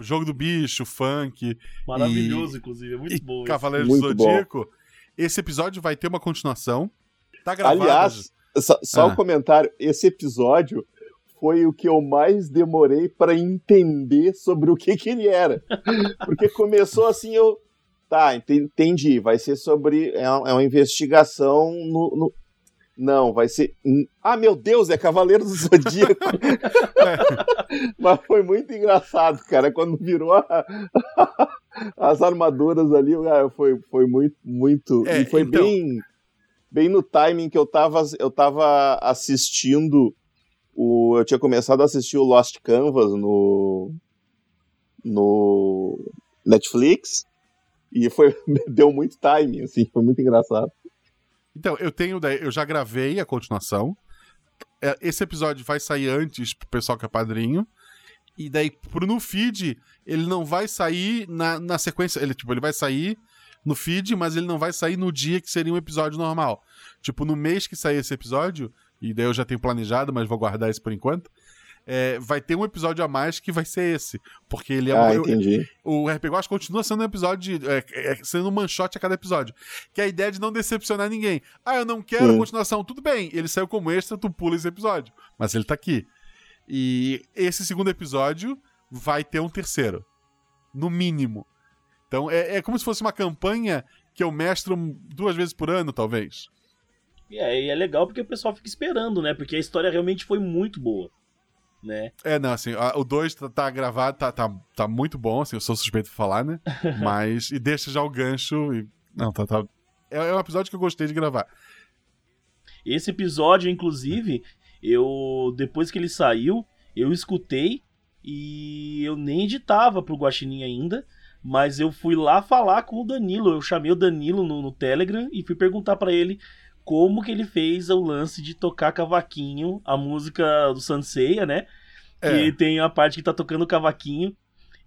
Jogo do Bicho, funk. Maravilhoso, e, inclusive, é muito bom. Cavaleiro do Zodíaco. Bom. Esse episódio vai ter uma continuação. Tá gravado. Aliás, só, só ah. um comentário: esse episódio foi o que eu mais demorei para entender sobre o que, que ele era. Porque começou assim, eu. Tá, entendi. Vai ser sobre. É uma é investigação no, no... Não, vai ser. Ah, meu Deus, é Cavaleiro do Zodíaco. Mas foi muito engraçado, cara. Quando virou a... as armaduras ali, foi, foi muito. muito... É, e foi então... bem, bem no timing que eu tava, eu tava assistindo o, eu tinha começado a assistir o Lost Canvas no, no Netflix e foi deu muito timing, assim, foi muito engraçado. Então, eu tenho, eu já gravei a continuação. É, esse episódio vai sair antes pro pessoal que é padrinho. E daí, pro no feed, ele não vai sair na, na sequência. Ele, tipo, ele vai sair no feed, mas ele não vai sair no dia que seria um episódio normal. Tipo, no mês que sair esse episódio, e daí eu já tenho planejado, mas vou guardar isso por enquanto. É, vai ter um episódio a mais que vai ser esse. Porque ele é ah, entendi. O, o RPG Watch continua sendo um episódio. De, é, é, sendo um manchote a cada episódio. Que é a ideia de não decepcionar ninguém. Ah, eu não quero Sim. continuação. Tudo bem, ele saiu como extra, tu pula esse episódio. Mas ele tá aqui. E esse segundo episódio vai ter um terceiro. No mínimo. Então é, é como se fosse uma campanha que eu mestro duas vezes por ano, talvez. E é, e é legal porque o pessoal fica esperando, né? Porque a história realmente foi muito boa. né? É, não, assim, a- o 2 tá, tá gravado, tá, tá, tá muito bom, assim, eu sou suspeito de falar, né? Mas, e deixa já o gancho e... Não, tá, tá... É, é um episódio que eu gostei de gravar. Esse episódio, inclusive, eu depois que ele saiu, eu escutei e eu nem editava pro Guaxinim ainda, mas eu fui lá falar com o Danilo. Eu chamei o Danilo no, no Telegram e fui perguntar pra ele como que ele fez o lance de tocar cavaquinho, a música do Sanseia, né? Que É. tem a parte que tá tocando cavaquinho.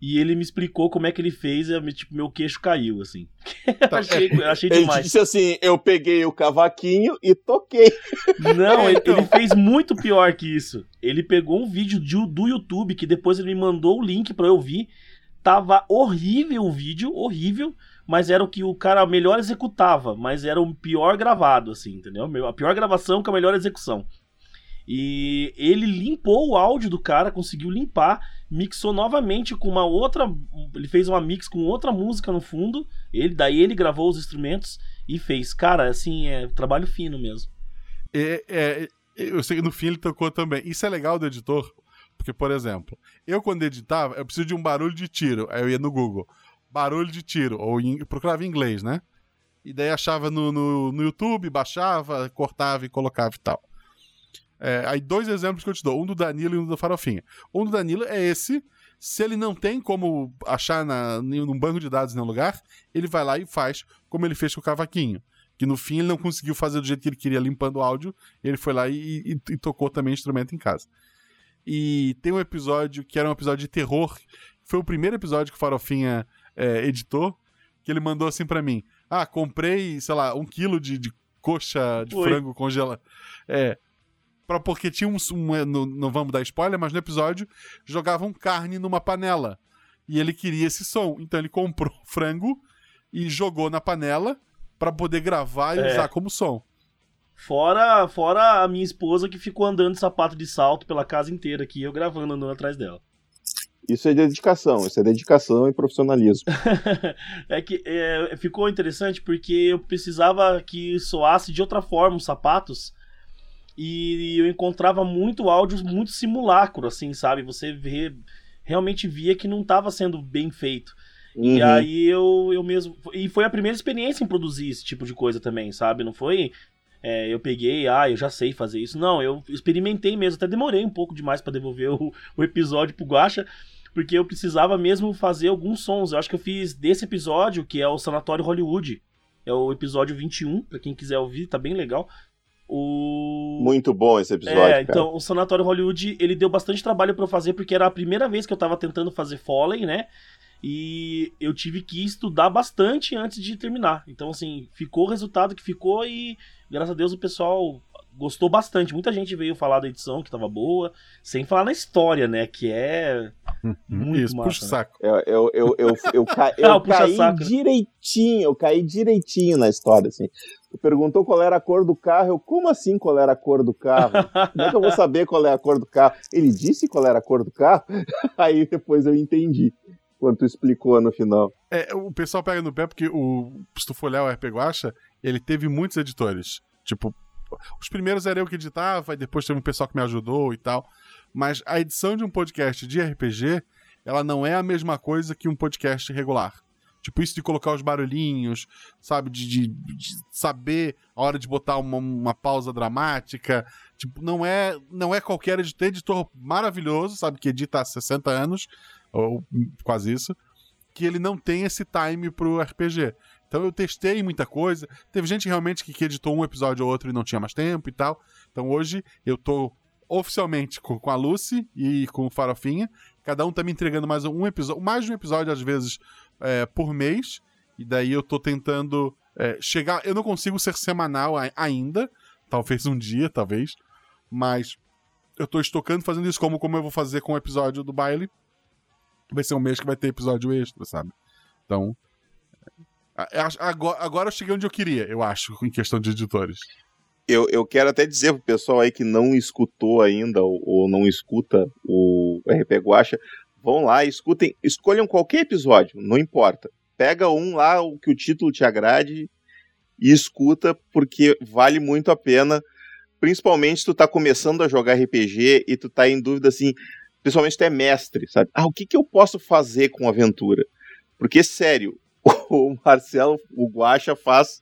E ele me explicou como é que ele fez, e tipo, meu queixo caiu, assim. Tá, achei, achei Ele demais. disse assim: eu peguei o cavaquinho e toquei. Não, ele, Então. ele fez muito pior que isso. Ele pegou um vídeo de- do YouTube que depois ele me mandou o link pra eu ver. Tava horrível o vídeo, horrível, mas era o que o cara melhor executava, mas era o pior gravado, assim, entendeu? A pior gravação com a melhor execução. E ele limpou o áudio do cara, conseguiu limpar, mixou novamente com uma outra. Ele fez uma mix com outra música no fundo. Ele, daí ele gravou os instrumentos e fez. Cara, assim, é trabalho fino mesmo. É, é, eu sei que no fim ele tocou também. Isso é legal do editor, porque, por exemplo, eu quando editava, eu preciso de um barulho de tiro. Aí eu ia no Google, barulho de tiro, ou em, procurava em inglês, né? E daí achava no, no, no YouTube, baixava, cortava e colocava e tal. É, aí dois exemplos que eu te dou, um do Danilo e um do Farofinha. Um do Danilo é esse. Se ele não tem como achar na, num banco de dados em nenhum lugar, ele vai lá e faz como ele fez com o cavaquinho. Que no fim ele não conseguiu fazer do jeito que ele queria, limpando o áudio. Ele foi lá e, e- e tocou também instrumento em casa. E tem um episódio que era um episódio de terror. Foi o primeiro episódio que o Farofinha é, editou. Que ele mandou assim pra mim: Ah, comprei, sei lá, um quilo de, de coxa de Foi. frango congelado. É. Pra, porque tinha um. um é, no- não vamos dar spoiler, mas no episódio jogavam carne numa panela. E ele queria esse som. Então ele comprou frango e jogou na panela pra poder gravar e É. usar como som. Fora, fora a minha esposa que ficou andando de sapato de salto pela casa inteira aqui, eu gravando andando atrás dela. Isso é dedicação, isso é dedicação e profissionalismo. é que é, ficou interessante porque eu precisava que soasse de outra forma os sapatos. E eu encontrava muito áudio muito simulacro, assim, sabe? Você vê, realmente via que não estava sendo bem feito. E Uhum. aí eu, eu mesmo. E foi a primeira experiência em produzir esse tipo de coisa também, sabe? Não foi. é, eu peguei, ah, eu já sei fazer isso. Não, eu experimentei mesmo. Até demorei um pouco demais pra devolver o, o episódio pro Guacha, porque eu precisava mesmo fazer alguns sons. Eu acho que eu fiz desse episódio, que é o Sanatório Hollywood. É o episódio 21, pra quem quiser ouvir, tá bem legal. O. Muito bom esse episódio. É, cara. então, o Sanatório Hollywood, ele deu bastante trabalho pra eu fazer, porque era a primeira vez que eu tava tentando fazer Foley, né? E eu tive que estudar bastante antes de terminar. Então, assim, ficou o resultado que ficou e, graças a Deus, o pessoal gostou bastante. Muita gente veio falar da edição, que tava boa, sem falar na história, né? Que é muito Isso, massa, puxa o né? saco. Eu, eu, eu, eu, eu, ca- eu Ah, o caí puxa-saco, né? direitinho, eu caí direitinho na história, assim. Tu perguntou qual era a cor do carro, eu, como assim qual era a cor do carro? Como é que eu vou saber qual é a cor do carro? Ele disse qual era a cor do carro? Aí depois eu entendi, quando tu explicou no final. É, o pessoal pega no pé porque o, se tu for olhar o RP Guacha, ele teve muitos editores. Tipo, os primeiros era eu que editava, e depois teve um pessoal que me ajudou e tal. Mas a edição de um podcast de RPG, ela não é a mesma coisa que um podcast regular. Tipo, isso de colocar os barulhinhos, sabe? De, de- de saber a hora de botar uma, uma pausa dramática. Tipo, não é, não é qualquer editor. Editor maravilhoso, sabe? Que edita há 60 anos, ou quase isso que ele não tem esse time pro RPG. Então eu testei muita coisa. Teve gente realmente que, que editou um episódio ou outro e não tinha mais tempo e tal. Então hoje eu tô oficialmente com, com a Lucy e com o Farofinha. Cada um tá me entregando mais um episódio, mais de um episódio às vezes é, por mês. E daí eu tô tentando é, chegar. Eu não consigo ser semanal a- ainda. Talvez um dia, talvez. Mas eu tô estocando fazendo isso como, como eu vou fazer com o episódio do baile vai ser um mês que vai ter episódio extra, sabe? Então. Agora, agora eu cheguei onde eu queria, eu acho, em questão de editores. Eu, eu quero até dizer pro pessoal aí que não escutou ainda ou, ou não escuta o RP Guacha, vão lá, escutem, escolham qualquer episódio, não importa. Pega um lá, o que o título te agrade e escuta, porque vale muito a pena. principalmente se tu tá começando a jogar RPG e tu tá em dúvida assim, principalmente tu é mestre, sabe? Ah, o que que eu posso fazer com aventura? Porque, sério, o Marcelo, o Guacha faz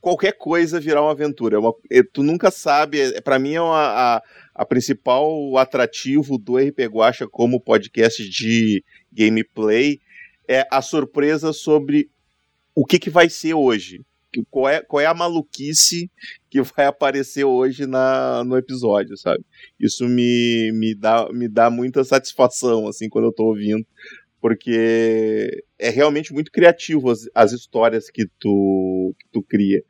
qualquer coisa virar uma aventura. É uma, é, tu nunca sabe, é, para mim é uma, a, a principal atrativo do RP Guacha como podcast de gameplay é a surpresa sobre o que, que vai ser hoje. Qual é, qual é a maluquice que vai aparecer hoje na, no episódio, sabe? Isso me, me, dá, me dá muita satisfação, assim, quando eu tô ouvindo, porque é realmente muito criativo as, as histórias que tu, que tu cria.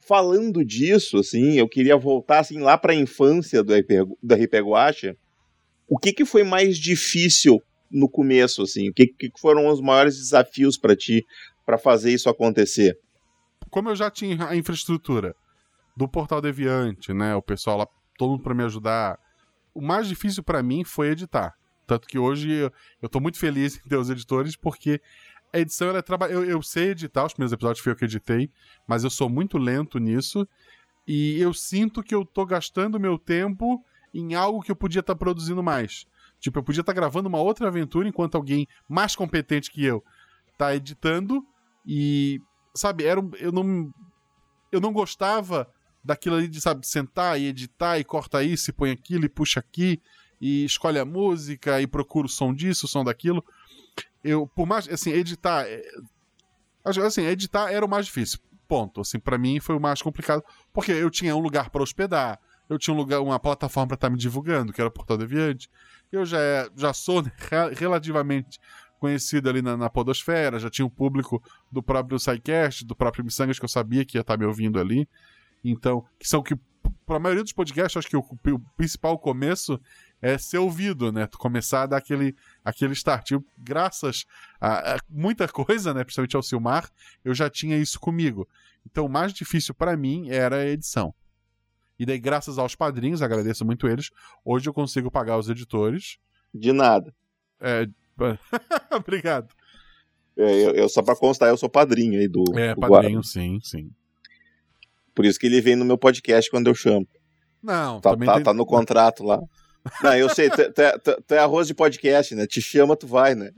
Falando disso, assim, eu queria voltar assim lá para a infância do RP, Guacha. O que, que foi mais difícil no começo, assim? O que, que foram os maiores desafios para ti para fazer isso acontecer? Como eu já tinha a infraestrutura do Portal Deviante, né, o pessoal lá, todo mundo para me ajudar, o mais difícil para mim foi editar. Tanto que hoje eu, eu tô muito feliz em ter os editores, porque a edição ela é. Eu, eu sei editar, os primeiros episódios foi eu que editei, mas eu sou muito lento nisso. E eu sinto que eu tô gastando meu tempo em algo que eu podia estar tá produzindo mais. Tipo, eu podia estar tá gravando uma outra aventura enquanto alguém mais competente que eu tá editando e, sabe, era eu não eu não gostava daquilo ali de, sabe, sentar e editar e corta isso e põe aquilo e puxa aqui e escolhe a música e procura o som disso, o som daquilo. Eu, por mais, assim, editar, é, assim, editar era o mais difícil. Ponto. Assim, para mim foi o mais complicado, porque eu tinha um lugar para hospedar, eu tinha um lugar, uma plataforma para estar tá me divulgando, que era o Portal Deviante. Eu já, já sou relativamente conhecido ali na, na, Podosfera, já tinha um público do próprio SciCast, do próprio Missangas, que eu sabia que ia estar tá me ouvindo ali. Então, que são que, para a maioria dos podcasts, acho que o, o, principal começo é ser ouvido, né? Tu começar a dar aquele, aquele start. Eu, graças a, a, muita coisa, né? Principalmente ao Silmar, eu já tinha isso comigo. Então, o mais difícil para mim era a edição. E daí, graças aos padrinhos, agradeço muito eles, hoje eu consigo pagar os editores. De nada. É... Obrigado. É, eu, eu, só pra constar, eu sou padrinho aí do. É, do padrinho, sim, sim. Por isso que ele vem no meu podcast quando eu chamo. Não, tá, tá, tem... tá no contrato lá. Não, eu sei, tu, tu, é, tu, é arroz de podcast, né? Te chama, tu vai, né?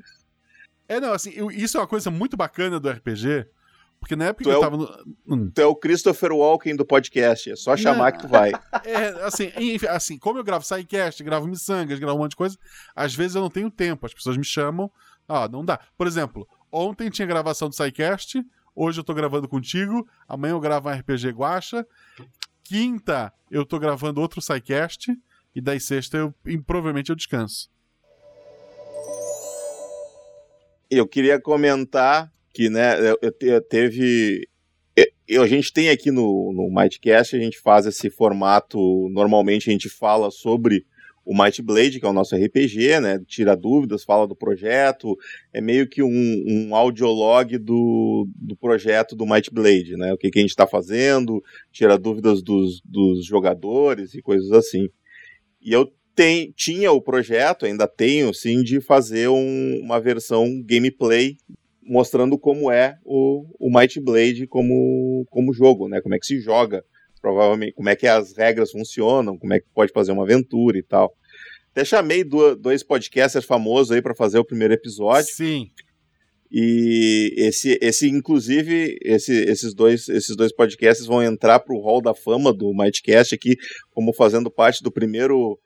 É, não, assim, eu, isso é uma coisa muito bacana do RPG, porque na época tu que é eu tava o, no. Hum. Tu é o Christopher Walken do podcast, é só chamar não, que tu vai. É, assim, enfim, assim, como eu gravo SciCast, gravo Missangas, gravo um monte de coisa, às vezes eu não tenho tempo, as pessoas me chamam, ah, não dá. Por exemplo, ontem tinha gravação do SciCast, Hoje eu tô gravando contigo, amanhã eu gravo um RPG Guacha. Quinta eu tô gravando outro SciCast. E daí sexta eu provavelmente eu descanso. Eu queria comentar que, né, eu, eu teve. Eu, a gente tem aqui no, no Mightcast, a gente faz esse formato. Normalmente a gente fala sobre o Might Blade, que é o nosso RPG, né? Tira dúvidas, fala do projeto, é meio que um, um audiolog do, do projeto do Might Blade, né? O que, que a gente está fazendo, tira dúvidas dos, dos jogadores e coisas assim. E eu tem, tinha o projeto, ainda tenho, sim, de fazer um, uma versão gameplay mostrando como é o, o Might Blade como, como jogo, né? Como é que se joga provavelmente como é que as regras funcionam, como é que pode fazer uma aventura e tal. Até chamei dois podcasters famosos aí para fazer o primeiro episódio. Sim. E esse, esse inclusive, esse, esses, dois, esses dois podcasts vão entrar para o hall da fama do Mightcast aqui, como fazendo parte do primeiro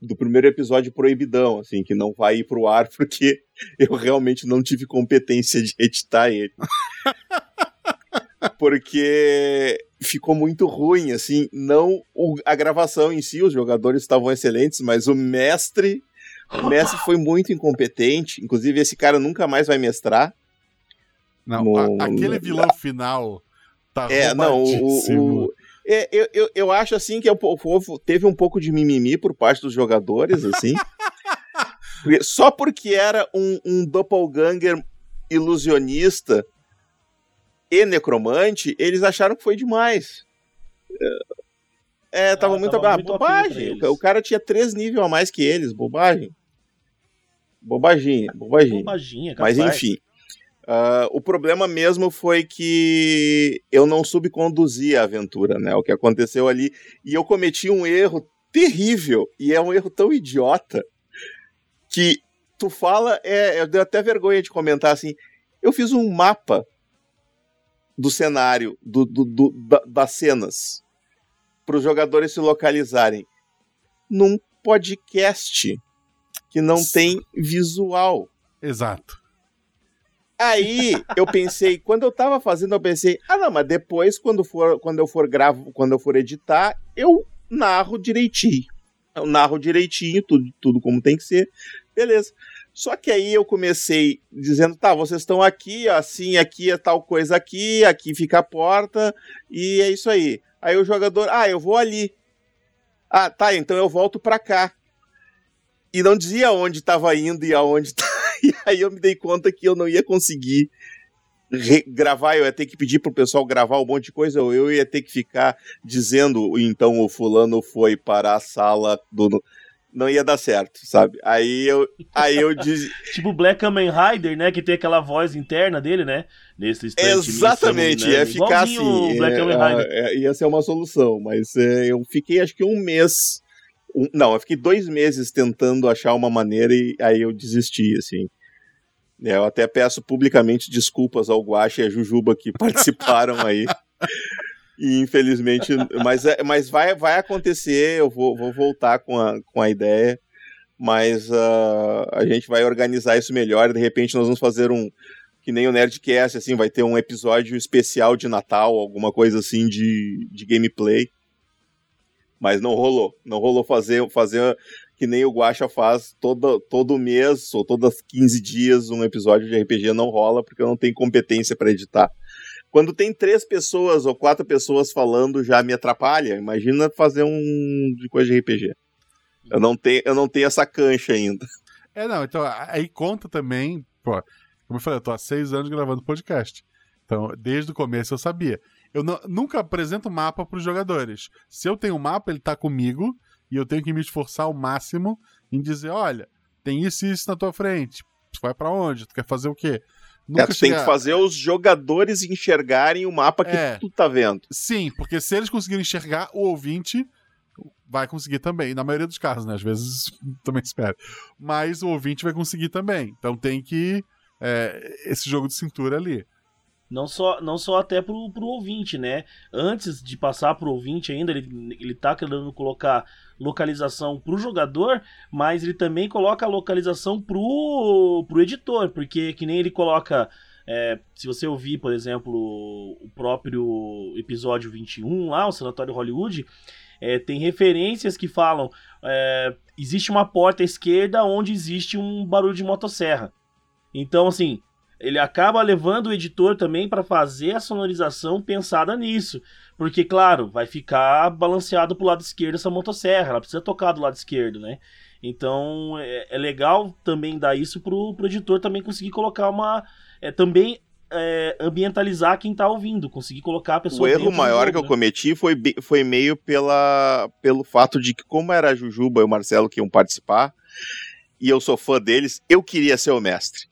do primeiro episódio proibidão, assim, que não vai ir pro ar porque eu realmente não tive competência de editar ele. porque ficou muito ruim, assim, não o, a gravação em si, os jogadores estavam excelentes, mas o mestre, o mestre foi muito incompetente, inclusive esse cara nunca mais vai mestrar. Não, no, a, aquele vilão a, final tá É, não, o, o é, eu, eu, eu acho assim que o povo teve um pouco de mimimi por parte dos jogadores, assim. só porque era um, um doppelganger ilusionista e necromante, eles acharam que foi demais. É, tava ah, muito. Tava ah, muito bobagem. O cara tinha três níveis a mais que eles, bobagem. Bobaginha, bobaginha. Bobaginha, Mas enfim. Uh, o problema mesmo foi que eu não soube conduzir a aventura, né? O que aconteceu ali. E eu cometi um erro terrível. E é um erro tão idiota que tu fala. É, eu dei até vergonha de comentar assim. Eu fiz um mapa do cenário, do, do, do da, das cenas, para os jogadores se localizarem num podcast que não tem visual. Exato. Aí eu pensei, quando eu tava fazendo, eu pensei, ah não, mas depois, quando, for, quando eu for gravo, quando eu for editar, eu narro direitinho. Eu narro direitinho, tudo, tudo como tem que ser. Beleza. Só que aí eu comecei dizendo, tá, vocês estão aqui, assim, aqui é tal coisa aqui, aqui fica a porta, e é isso aí. Aí o jogador, ah, eu vou ali. Ah, tá, então eu volto pra cá. E não dizia onde estava indo e aonde E aí eu me dei conta que eu não ia conseguir gravar, eu ia ter que pedir pro pessoal gravar um monte de coisa, ou eu ia ter que ficar dizendo, então o fulano foi para a sala do não ia dar certo, sabe? Aí eu, aí eu diz... tipo Black Kamen Rider, né, que tem aquela voz interna dele, né? Nesse Exatamente, ia ficar assim. Black é, Rider. É, ia ser uma solução, mas é, eu fiquei acho que um mês um, não, eu fiquei dois meses tentando achar uma maneira e aí eu desisti, assim. É, eu até peço publicamente desculpas ao Guache e a Jujuba que participaram aí. E infelizmente, mas, é, mas vai, vai acontecer, eu vou, vou voltar com a, com a ideia, mas uh, a gente vai organizar isso melhor. De repente, nós vamos fazer um. Que nem o Nerdcast, assim, vai ter um episódio especial de Natal, alguma coisa assim de, de gameplay. Mas não rolou. Não rolou fazer, fazer que nem o Guacha faz todo, todo mês ou todas 15 dias um episódio de RPG. Não rola porque eu não tenho competência para editar. Quando tem três pessoas ou quatro pessoas falando já me atrapalha. Imagina fazer um de coisa de RPG. Eu não tenho, eu não tenho essa cancha ainda. É, não, então aí conta também, pô, como eu falei, eu tô há seis anos gravando podcast. Então, desde o começo eu sabia. Eu nunca apresento mapa para os jogadores. Se eu tenho um mapa, ele está comigo e eu tenho que me esforçar ao máximo em dizer: olha, tem isso e isso na tua frente. Tu vai para onde? Tu quer fazer o quê? Nunca é, tu tem que fazer os jogadores enxergarem o mapa que é, tu tá vendo. Sim, porque se eles conseguirem enxergar, o ouvinte vai conseguir também. Na maioria dos casos, né? Às vezes também espera. Mas o ouvinte vai conseguir também. Então tem que. É, esse jogo de cintura ali. Não só, não só até pro, pro ouvinte, né? Antes de passar pro ouvinte ainda, ele, ele tá querendo colocar localização pro jogador, mas ele também coloca a localização pro, pro editor, porque que nem ele coloca. É, se você ouvir, por exemplo, o próprio episódio 21 lá, o Sanatório Hollywood, é, tem referências que falam: é, existe uma porta à esquerda onde existe um barulho de motosserra. Então, assim, ele acaba levando o editor também para fazer a sonorização pensada nisso. Porque, claro, vai ficar balanceado pro lado esquerdo essa motosserra, ela precisa tocar do lado esquerdo, né? Então é, é legal também dar isso pro, pro editor também conseguir colocar uma. É, também é, ambientalizar quem tá ouvindo, conseguir colocar a pessoa. O erro maior jogo, que eu né? cometi foi, foi meio pela, pelo fato de que, como era a Jujuba e o Marcelo que iam participar, e eu sou fã deles, eu queria ser o mestre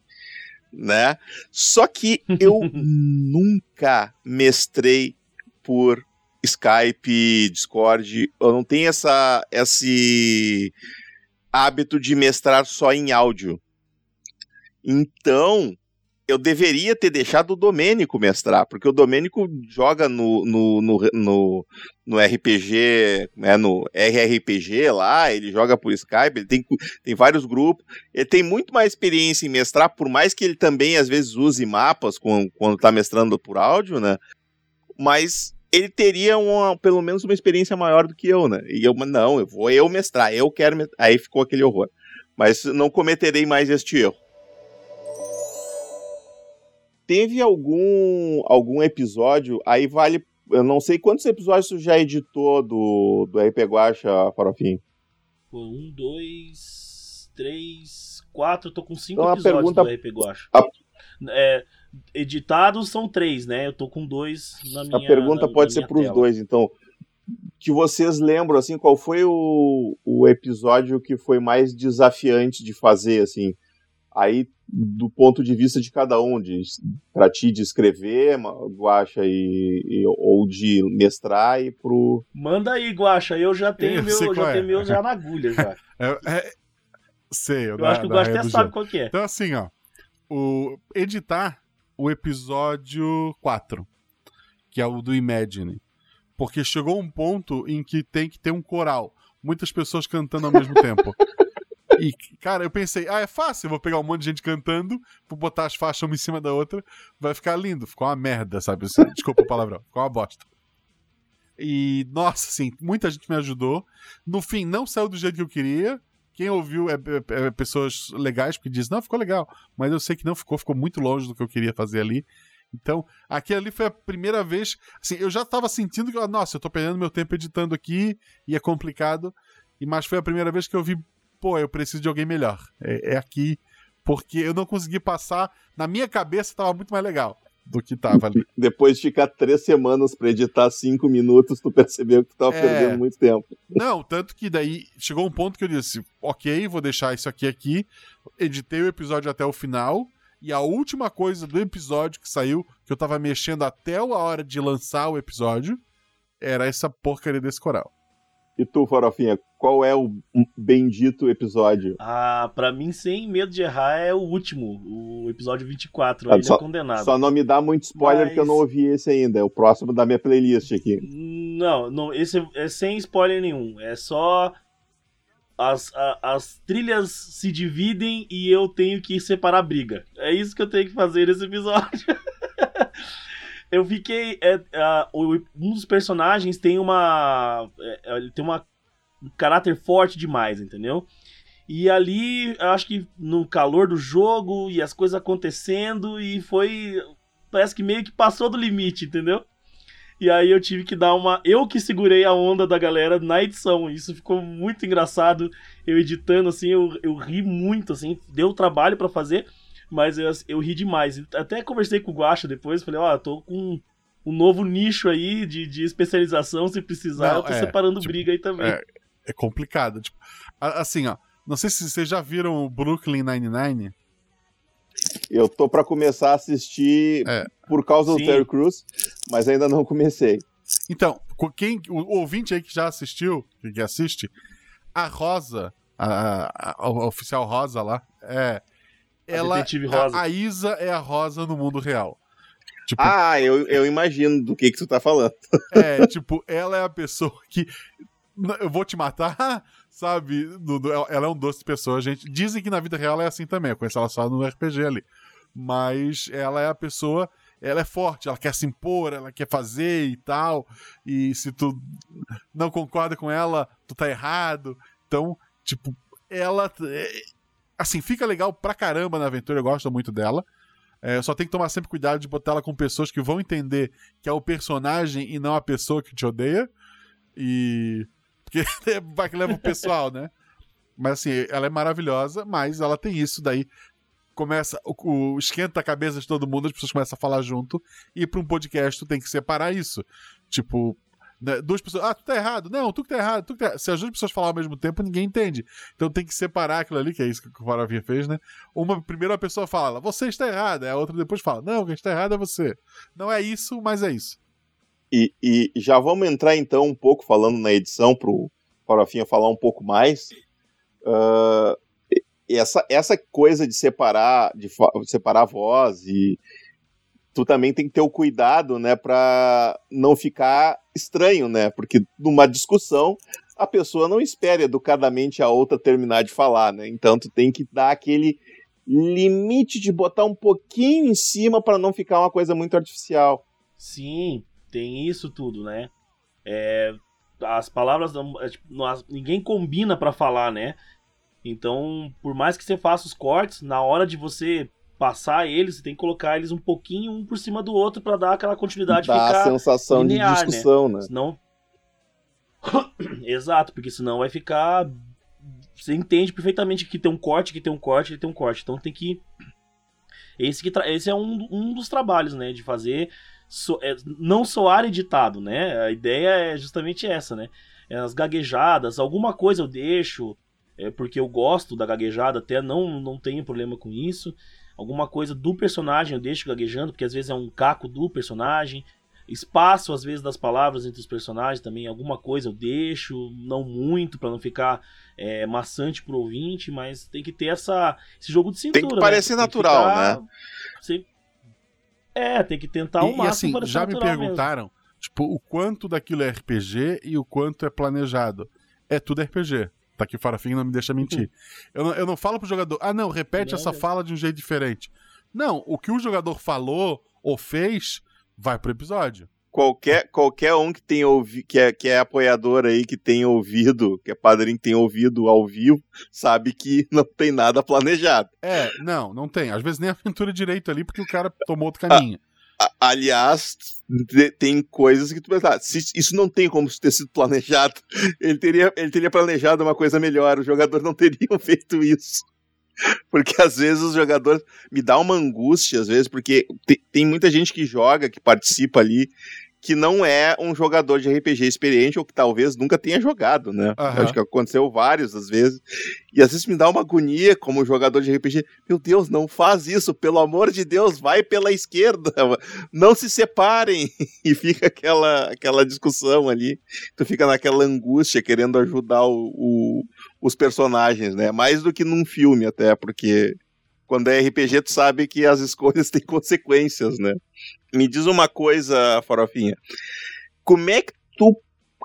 né? Só que eu nunca mestrei por Skype, Discord, eu não tenho essa esse hábito de mestrar só em áudio. Então, eu deveria ter deixado o Domênico mestrar, porque o Domênico joga no, no, no, no, no RPG, né, no RRPG lá, ele joga por Skype, ele tem, tem vários grupos, ele tem muito mais experiência em mestrar, por mais que ele também às vezes use mapas com, quando está mestrando por áudio, né? Mas ele teria uma, pelo menos uma experiência maior do que eu, né? E eu, não, eu vou eu mestrar, eu quero mestrar. Aí ficou aquele horror. Mas não cometerei mais este erro teve algum algum episódio, aí vale, eu não sei quantos episódios você já editou do, do RP Guacha, Farofinho? Um, dois, três, quatro, tô com cinco então, episódios pergunta, do RP Guacha. A... É, editados são três, né? Eu tô com dois na minha A pergunta na, pode na ser para os dois, então. Que vocês lembram, assim, qual foi o, o episódio que foi mais desafiante de fazer, assim? Aí, do ponto de vista de cada um, de, pra ti de escrever, Guacha, e, e, ou de mestrar e pro. Manda aí, Guacha, eu já tenho eu meu, já é. tenho meu já na agulha já. É, é, sei, eu, eu da, acho que o Guacha até sabe qual que é. Então, assim, ó. O, editar o episódio 4, que é o do Imagine. Porque chegou um ponto em que tem que ter um coral. Muitas pessoas cantando ao mesmo tempo. E, cara, eu pensei, ah, é fácil, eu vou pegar um monte de gente cantando, vou botar as faixas uma em cima da outra, vai ficar lindo. Ficou uma merda, sabe? Desculpa o palavrão, ficou uma bosta. E, nossa, assim, muita gente me ajudou. No fim, não saiu do jeito que eu queria. Quem ouviu é, é, é pessoas legais, porque diz, não, ficou legal. Mas eu sei que não ficou, ficou muito longe do que eu queria fazer ali. Então, aqui ali foi a primeira vez. Assim, eu já estava sentindo que, nossa, eu tô perdendo meu tempo editando aqui e é complicado. E mas foi a primeira vez que eu vi, pô, eu preciso de alguém melhor. É, é aqui, porque eu não consegui passar. Na minha cabeça estava muito mais legal do que tava ali. Depois de ficar três semanas para editar cinco minutos, tu percebeu que tu tava é... perdendo muito tempo. Não, tanto que daí chegou um ponto que eu disse, ok, vou deixar isso aqui aqui. Editei o episódio até o final e a última coisa do episódio que saiu, que eu tava mexendo até a hora de lançar o episódio, era essa porcaria desse coral. E tu, Farofinha, qual é o bendito episódio? Ah, pra mim, sem medo de errar, é o último, o episódio 24, ah, ele só, é condenado. Só não me dá muito spoiler Mas... que eu não ouvi esse ainda, é o próximo da minha playlist aqui. Não, não esse é sem spoiler nenhum, é só as, a, as trilhas se dividem e eu tenho que separar a briga. É isso que eu tenho que fazer nesse episódio. eu fiquei. É, é, um dos personagens tem uma. É, ele tem uma, um caráter forte demais, entendeu? E ali, acho que no calor do jogo e as coisas acontecendo, e foi. Parece que meio que passou do limite, entendeu? E aí eu tive que dar uma. Eu que segurei a onda da galera na edição. Isso ficou muito engraçado. Eu editando, assim, eu, eu ri muito, assim. Deu trabalho para fazer, mas eu, eu ri demais. Até conversei com o Guacha depois. Falei, ó, oh, tô com um novo nicho aí de, de especialização. Se precisar, não, eu tô é, separando tipo, briga aí também. É, é complicado. Tipo, assim, ó. Não sei se vocês já viram o Brooklyn Nine-Nine. Eu tô para começar a assistir é. por causa Sim. do Terry Crews, mas ainda não comecei. Então, quem, o ouvinte aí que já assistiu, que assiste, a Rosa, a, a, a oficial Rosa lá, é. Ela, Rosa. A, a, Isa é a Rosa no mundo real. Tipo, ah, eu, eu imagino do que, que tu tá falando. É, tipo, ela é a pessoa que. Eu vou te matar, sabe? ela é um doce de pessoa, gente. Dizem que na vida real ela é assim também. Eu conheço ela só no RPG ali. Mas ela é a pessoa. Ela é forte, ela quer se impor, ela quer fazer e tal. E se tu não concorda com ela, tu tá errado. Então, tipo, ela. É, assim, fica legal pra caramba na aventura, eu gosto muito dela. É, só tem que tomar sempre cuidado de botar ela com pessoas que vão entender que é o personagem e não a pessoa que te odeia. E porque vai que leva o pessoal, né? Mas assim, ela é maravilhosa, mas ela tem isso daí. Começa, o, o esquenta a cabeça de todo mundo, as pessoas começam a falar junto, e para um podcast tu tem que separar isso. Tipo, né, duas pessoas, ah, tu tá errado, não, tu que tá errado, tu que tá errado. Se as duas pessoas falarem ao mesmo tempo, ninguém entende. Então tem que separar aquilo ali, que é isso que o Faravinha fez, né? Uma, primeiro a pessoa fala, você está errado, a outra depois fala, não, quem está errado é você. Não é isso, mas é isso. E, e já vamos entrar então um pouco falando na edição para o Farofinha falar um pouco mais. Uh, essa, essa coisa de separar, de separar a voz e tu também tem que ter o cuidado, né, para não ficar estranho, né? Porque numa discussão a pessoa não espera educadamente a outra terminar de falar, né? Então tu tem que dar aquele limite de botar um pouquinho em cima para não ficar uma coisa muito artificial. Sim, tem isso tudo, né? É, as palavras é, tipo, ninguém combina para falar, né? Então, por mais que você faça os cortes, na hora de você passar eles, você tem que colocar eles um pouquinho um por cima do outro para dar aquela continuidade Dá ficar a sensação linear, de né? discussão, né? né? Senão Exato, porque senão vai ficar você entende perfeitamente que tem um corte, que tem um corte, que tem um corte. Então tem que esse, que tra... esse é um, um dos trabalhos, né, de fazer so, é, não soar editado, né? A ideia é justamente essa, né? É as gaguejadas, alguma coisa eu deixo. é porque eu gosto da gaguejada, até não, não tenho problema com isso. Alguma coisa do personagem eu deixo gaguejando, porque às vezes é um caco do personagem. Espaço, às vezes, das palavras entre os personagens também, alguma coisa eu deixo, não muito, para não ficar é, maçante pro ouvinte, mas tem que ter essa, esse jogo de cintura. Tem que parecer né? natural, ficar, né? É, tem que tentar o e, máximo assim, Já me perguntaram, mesmo. tipo, o quanto daquilo é RPG e o quanto é planejado. É tudo RPG. Tá aqui o Farafinho não me deixa mentir. eu, não, eu não falo pro jogador, ah, não, repete não, essa fala de um jeito diferente. Não, o que o jogador falou ou fez vai pro episódio. Qualquer, qualquer um que tem ouvi, que, é, que é apoiador aí, que tem ouvido, que é padrinho que tem ouvido ao vivo, sabe que não tem nada planejado. É, não, não tem. Às vezes nem aventura direito ali, porque o cara tomou outro caminho. aliás, tem coisas que tu pensa, ah, isso não tem como ter sido planejado, ele teria, ele teria planejado uma coisa melhor, os jogadores não teriam feito isso. Porque às vezes os jogadores me dá uma angústia, às vezes, porque tem, tem muita gente que joga, que participa ali, que não é um jogador de RPG experiente ou que talvez nunca tenha jogado, né? Uhum. Acho que aconteceu várias às vezes. E às vezes me dá uma agonia como jogador de RPG. Meu Deus, não faz isso, pelo amor de Deus, vai pela esquerda. Não se separem. E fica aquela, aquela discussão ali. Tu fica naquela angústia querendo ajudar o, o, os personagens, né? Mais do que num filme até, porque quando é RPG, tu sabe que as escolhas têm consequências, né? Me diz uma coisa, Farofinha. Como é que tu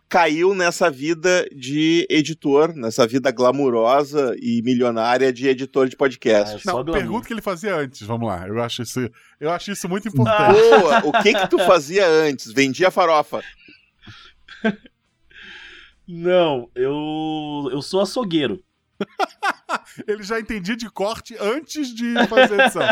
caiu nessa vida de editor, nessa vida glamurosa e milionária de editor de podcast? Ah, Não, pergunta que ele fazia antes, vamos lá. Eu acho isso, eu acho isso muito importante. Boa! O que que tu fazia antes? Vendia farofa? Não, eu eu sou açougueiro. Ele já entendia de corte antes de fazer edição.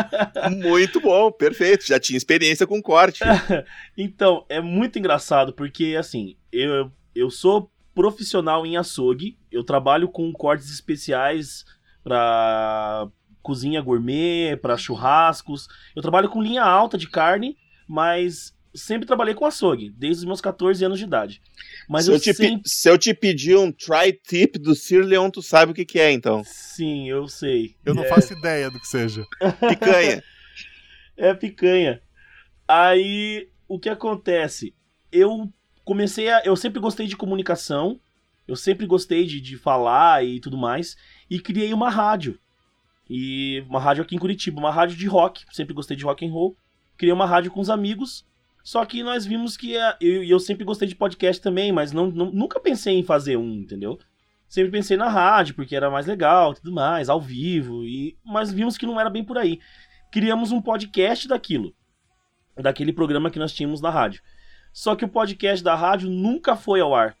muito bom, perfeito. Já tinha experiência com corte. então, é muito engraçado, porque assim, eu, eu sou profissional em açougue, eu trabalho com cortes especiais para cozinha gourmet, para churrascos. Eu trabalho com linha alta de carne, mas sempre trabalhei com açougue, desde os meus 14 anos de idade. Mas se eu, eu te sempre... se eu te pedir um tri-tip do Sir Leon, tu sabe o que, que é, então. Sim, eu sei. Eu não é... faço ideia do que seja. Picanha. é picanha. Aí, o que acontece? Eu comecei a... Eu sempre gostei de comunicação, eu sempre gostei de, de falar e tudo mais, e criei uma rádio. E uma rádio aqui em Curitiba, uma rádio de rock, sempre gostei de rock and roll. Criei uma rádio com os amigos só que nós vimos que. É, eu, eu sempre gostei de podcast também, mas não, não, nunca pensei em fazer um, entendeu? Sempre pensei na rádio, porque era mais legal tudo mais, ao vivo, e mas vimos que não era bem por aí. Criamos um podcast daquilo, daquele programa que nós tínhamos na rádio. Só que o podcast da rádio nunca foi ao ar,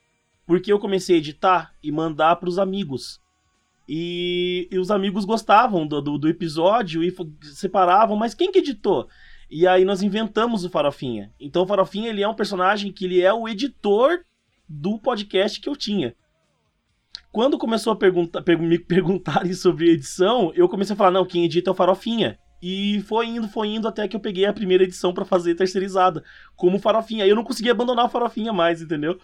porque eu comecei a editar e mandar para os amigos. E, e, os amigos gostavam do, do, do episódio e separavam, mas quem que editou? E aí nós inventamos o Farofinha. Então o Farofinha ele é um personagem que ele é o editor do podcast que eu tinha. Quando começou a pergunta, per me perguntarem sobre edição, eu comecei a falar, não, quem edita é o Farofinha. E foi indo, foi indo até que eu peguei a primeira edição para fazer terceirizada, como Farofinha. Eu não consegui abandonar o Farofinha mais, entendeu?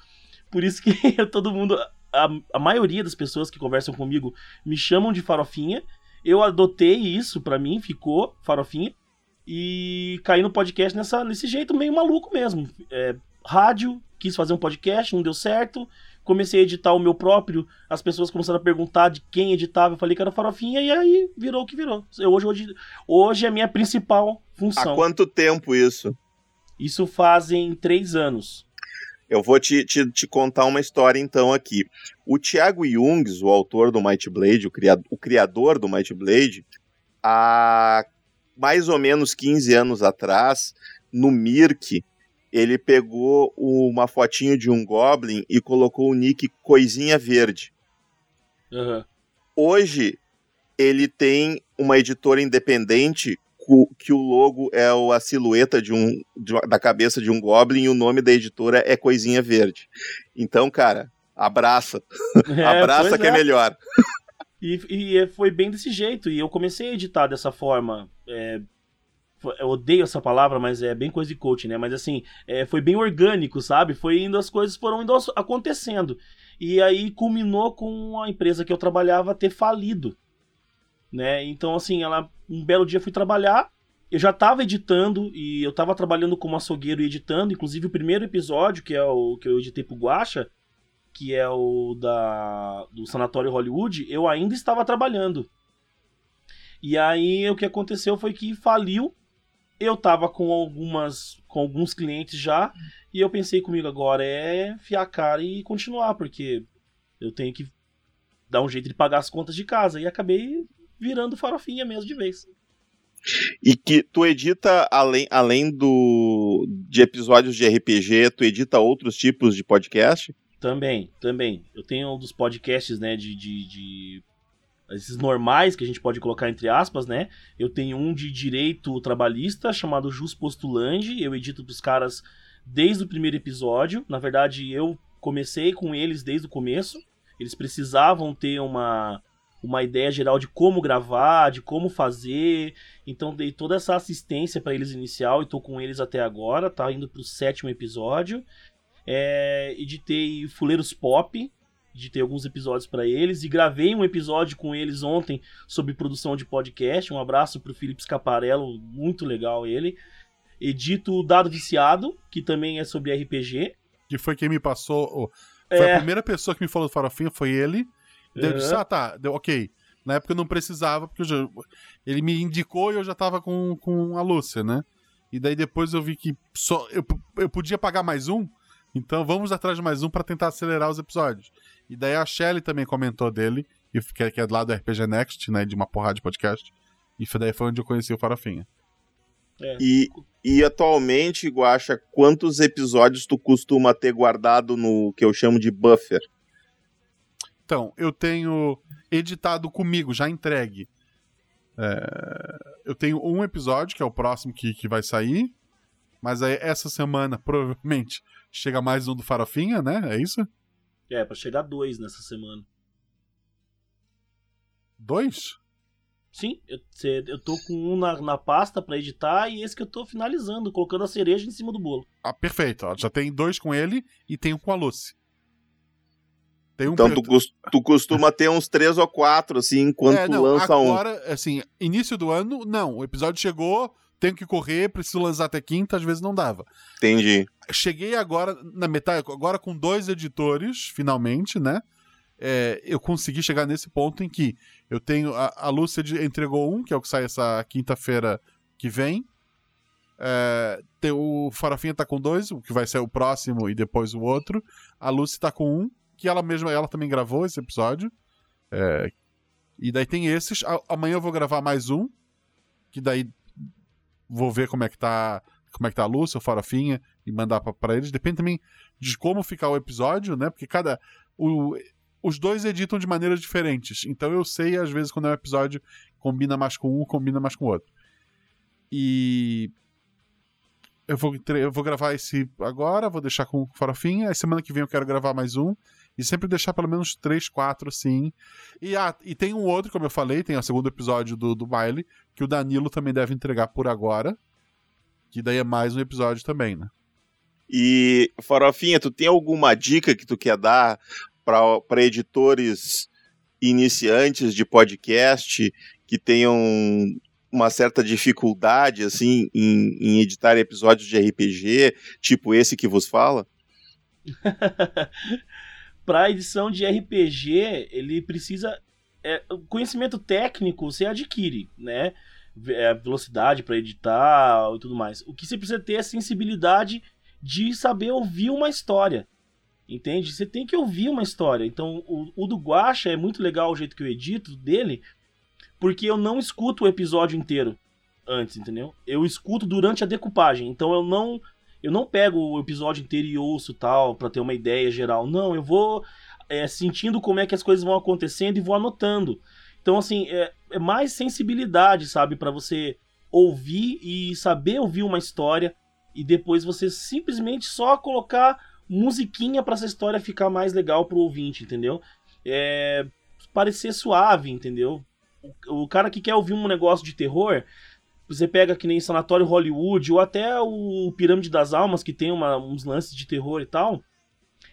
Por isso que todo mundo, a, a maioria das pessoas que conversam comigo me chamam de Farofinha. Eu adotei isso para mim, ficou Farofinha e caí no podcast nessa, nesse jeito meio maluco mesmo. É, rádio, quis fazer um podcast, não deu certo. Comecei a editar o meu próprio, as pessoas começaram a perguntar de quem editava, eu falei que era farofinha, e aí virou o que virou. Hoje, hoje, hoje é a minha principal função. Há quanto tempo isso? Isso fazem três anos. Eu vou te, te, te, contar uma história então aqui. O Thiago Jungs, o autor do Might Blade, o, criado, o criador do Might Blade, há mais ou menos 15 anos atrás, no Mirk, ele pegou uma fotinho de um Goblin e colocou o nick Coisinha Verde. Uhum. Hoje, ele tem uma editora independente que o logo é a silhueta de um, de, da cabeça de um Goblin e o nome da editora é Coisinha Verde. Então, cara, abraça. É, abraça que é, é melhor. E, e, foi bem desse jeito. E eu comecei a editar dessa forma. É, eu odeio essa palavra, mas é bem coisa de coach, né? Mas assim, é, foi bem orgânico, sabe? Foi indo, as coisas foram indo acontecendo. E aí culminou com a empresa que eu trabalhava ter falido. Né? Então, assim, ela, um belo dia fui trabalhar, eu já estava editando e eu estava trabalhando como açougueiro e editando, inclusive o primeiro episódio, que é o que eu editei pro Guacha, que é o da do Sanatório Hollywood, eu ainda estava trabalhando. E aí o que aconteceu foi que faliu. Eu tava com algumas com alguns clientes já e eu pensei comigo agora é fiar a cara e continuar, porque eu tenho que dar um jeito de pagar as contas de casa e acabei virando farofinha mesmo de vez. E que tu edita, além, além do de episódios de RPG, tu edita outros tipos de podcast? Também, também. Eu tenho um dos podcasts, né, de, de, de, esses normais que a gente pode colocar entre aspas, né? Eu tenho um de direito trabalhista chamado Jus Postulandi. Eu edito pros caras desde o primeiro episódio. Na verdade, eu comecei com eles desde o começo. Eles precisavam ter uma uma ideia geral de como gravar, de como fazer. Então dei toda essa assistência para eles inicial e tô com eles até agora, tá indo pro sétimo episódio. É, editei Fuleiros Pop, editei alguns episódios para eles e gravei um episódio com eles ontem sobre produção de podcast. Um abraço pro Felipe Scaparello, muito legal ele. Edito o Dado Viciado, que também é sobre RPG. Que foi quem me passou. Foi é... a primeira pessoa que me falou do Farofinha, foi ele. Uhum. disse, ah, tá, deu, ok. Na época eu não precisava, porque já, ele me indicou e eu já tava com, com a Lúcia, né? E daí depois eu vi que só eu, eu podia pagar mais um, então vamos atrás de mais um para tentar acelerar os episódios. E daí a Shelly também comentou dele, que é, que é do lado do RPG Next, né? De uma porrada de podcast. E foi daí foi onde eu conheci o Farofinha. É. E, e atualmente, Guacha, quantos episódios tu costuma ter guardado no que eu chamo de buffer? Então, eu tenho editado comigo, já entregue. É, eu tenho um episódio, que é o próximo que, que vai sair. Mas aí, essa semana, provavelmente, chega mais um do Farofinha, né? É isso? É, pra chegar dois nessa semana. Dois? Sim, eu, eu tô com um na, na pasta para editar e esse que eu tô finalizando, colocando a cereja em cima do bolo. Ah, perfeito. Ó, já tem dois com ele e tem um com a Lucy. Um então tu, tu, costuma ter uns três ou quatro, assim, enquanto é, não, lança agora, um. Agora, assim, início do ano, não. O episódio chegou, tenho que correr, preciso lançar até quinta, às vezes não dava. Entendi. Cheguei agora, na metade, agora com dois editores, finalmente, né? É, eu consegui chegar nesse ponto em que eu tenho. A, a Lúcia entregou um, que é o que sai essa quinta-feira que vem. É, tem, o Farofinha tá com dois, o que vai ser o próximo e depois o outro. A Lúcia tá com um que ela mesma, ela também gravou esse episódio. É, e daí tem esses. A, amanhã eu vou gravar mais um, que daí vou ver como é que tá, como é que tá a Lúcia, o Farofinha, e mandar para eles. Depende também de como ficar o episódio, né? Porque cada. O, os dois editam de maneiras diferentes. Então eu sei, às vezes, quando é um episódio combina mais com um, combina mais com o outro. E eu vou, eu vou gravar esse agora, vou deixar com farofinha. Aí semana que vem eu quero gravar mais um. E sempre deixar pelo menos três, quatro, assim. E, ah, e tem um outro, como eu falei, tem o segundo episódio do, do baile, que o Danilo também deve entregar por agora. Que daí é mais um episódio também, né? E, Farofinha, tu tem alguma dica que tu quer dar para editores iniciantes de podcast que tenham uma certa dificuldade assim em, em editar episódios de RPG, tipo esse que vos fala? para edição de RPG, ele precisa. É, conhecimento técnico você adquire, né? É, velocidade para editar e tudo mais. O que você precisa ter é sensibilidade de saber ouvir uma história. Entende? Você tem que ouvir uma história. Então, o, o do Guacha é muito legal o jeito que eu edito dele, porque eu não escuto o episódio inteiro antes, entendeu? Eu escuto durante a decupagem. Então, eu não eu não pego o episódio inteiro e ouço tal para ter uma ideia geral. Não, eu vou é, sentindo como é que as coisas vão acontecendo e vou anotando. Então, assim, é, é mais sensibilidade, sabe, para você ouvir e saber ouvir uma história e depois você simplesmente só colocar musiquinha para essa história ficar mais legal pro ouvinte, entendeu? É, parecer suave, entendeu? O, o cara que quer ouvir um negócio de terror, você pega que nem Sanatório Hollywood ou até o Pirâmide das Almas, que tem uma, uns lances de terror e tal.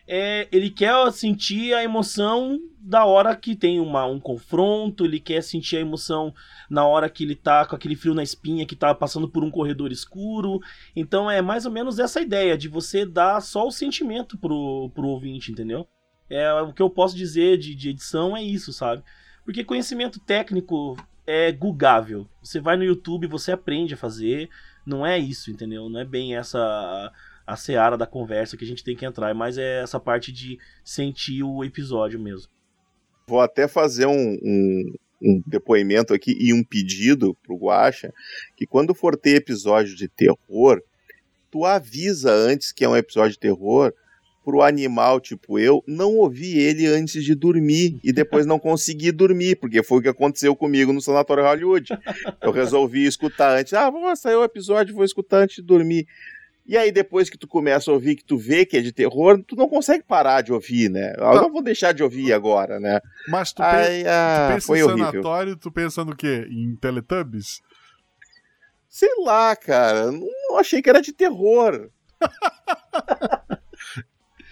é, ele quer sentir a emoção da hora que tem uma, um confronto, ele quer sentir a emoção na hora que ele tá com aquele frio na espinha, que tá passando por um corredor escuro. Então é mais ou menos essa ideia de você dar só o sentimento pro, pro ouvinte, entendeu? É o que eu posso dizer de, de edição é isso, sabe? Porque conhecimento técnico é gugável. Você vai no YouTube, você aprende a fazer. Não é isso, entendeu? Não é bem essa a seara da conversa que a gente tem que entrar, mas é essa parte de sentir o episódio mesmo. Vou até fazer um, um, um depoimento aqui e um pedido pro Guacha, que quando for ter episódio de terror, tu avisa antes que é um episódio de terror pro animal, tipo eu, não ouvir ele antes de dormir e depois não conseguir dormir, porque foi o que aconteceu comigo no Sanatório Hollywood. Eu resolvi escutar antes. Ah, vamos sair o episódio, vou escutar antes de dormir. E aí, depois que tu começa a ouvir, que tu vê que é de terror, tu não consegue parar de ouvir, né? Eu tá. não vou deixar de ouvir agora, né? Mas tu, Ai, pe ah, tu pensa foi em sanatório, tu pensa no quê? Em Teletubbies? Sei lá, cara. Não achei que era de terror.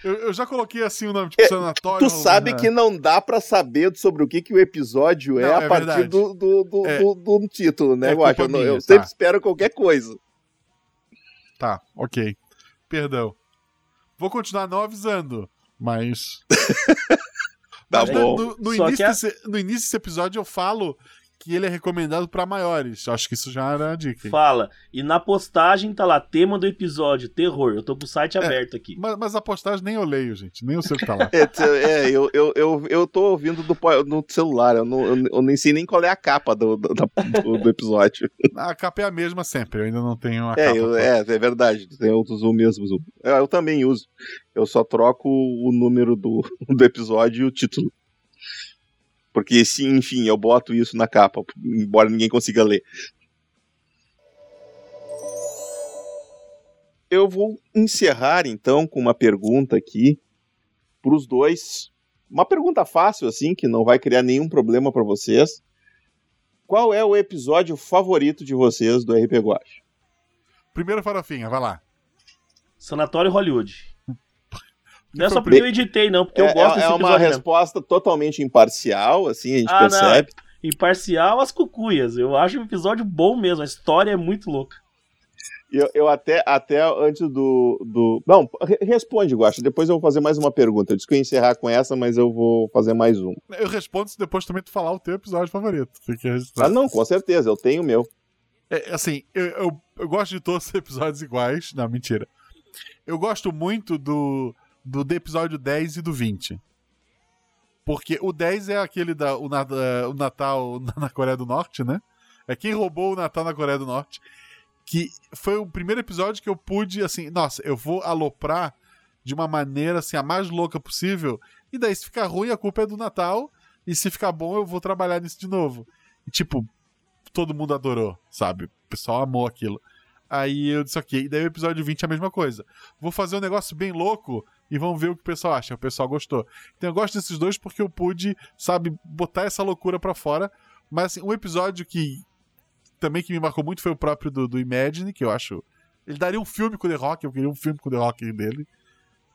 eu, eu, já coloquei assim o nome, tipo, é, sanatório. Tu sabe né? que não dá para saber sobre o que, que o episódio é não, é a partir do, do, do, é, do, do, título, né, é eu acho. Eu, eu tá. sempre espero qualquer coisa. Tá, ok. Perdão. Vou continuar não avisando, mas. tá mas bom. No, no, início a... desse, no início desse episódio eu falo que ele é recomendado para maiores. Acho que isso já era a dica. Fala. E na postagem tá lá, tema do episódio, terror. Eu tô com o site é, aberto aqui. Mas, mas, a postagem nem eu leio, gente. Nem eu sei o que tá lá. é, é, eu, eu, eu, eu tô ouvindo do, no celular. Eu, não, eu, eu, nem sei nem qual é a capa do, do, do, do, episódio. A capa é a mesma sempre. Eu ainda não tenho a é, capa. Eu, é, é verdade. Tem outros o mesmo. Eu, eu também uso. Eu só troco o número do, do episódio e o título. Porque, sim, enfim, eu boto isso na capa, embora ninguém consiga ler. Eu vou encerrar então com uma pergunta aqui para os dois. Uma pergunta fácil, assim, que não vai criar nenhum problema para vocês. Qual é o episódio favorito de vocês do RP Guache? Primeiro farofinha, vai lá. Sanatório Hollywood. Não é só porque eu editei, não, porque é, eu gosto é, desse É uma resposta mesmo. totalmente imparcial, assim, a gente ah, percebe. Não. Imparcial as cucuias. Eu acho um episódio bom mesmo, a história é muito louca. Eu, eu até, até antes do, do. Não, responde, Guacha. Depois eu vou fazer mais uma pergunta. Eu disse que eu ia encerrar com essa, mas eu vou fazer mais um. Eu respondo se depois também tu falar o teu episódio favorito. Ah, não, com certeza, eu tenho o meu. É, assim, eu, eu, eu gosto de todos os episódios iguais. Não, mentira. Eu gosto muito do do, episódio 10 e do 20. Porque o 10 é aquele da o, o Natal na Coreia do Norte, né? É quem roubou o Natal na Coreia do Norte. Que foi o primeiro episódio que eu pude, assim, nossa, eu vou aloprar de uma maneira, assim, a mais louca possível. E daí, se ficar ruim, a culpa é do Natal. E se ficar bom, eu vou trabalhar nisso de novo. E, tipo, todo mundo adorou, sabe? O pessoal amou aquilo. Aí eu disse, ok. E daí o episódio 20 é a mesma coisa. Vou fazer um negócio bem louco e vamos ver o que o pessoal acha. O pessoal gostou. Então eu gosto desses dois porque eu pude, sabe, botar essa loucura para fora. Mas assim, um episódio que também que me marcou muito foi o próprio do, do Imagine, que eu acho. Ele daria um filme com o The Rock, eu queria um filme com o The Rock dele.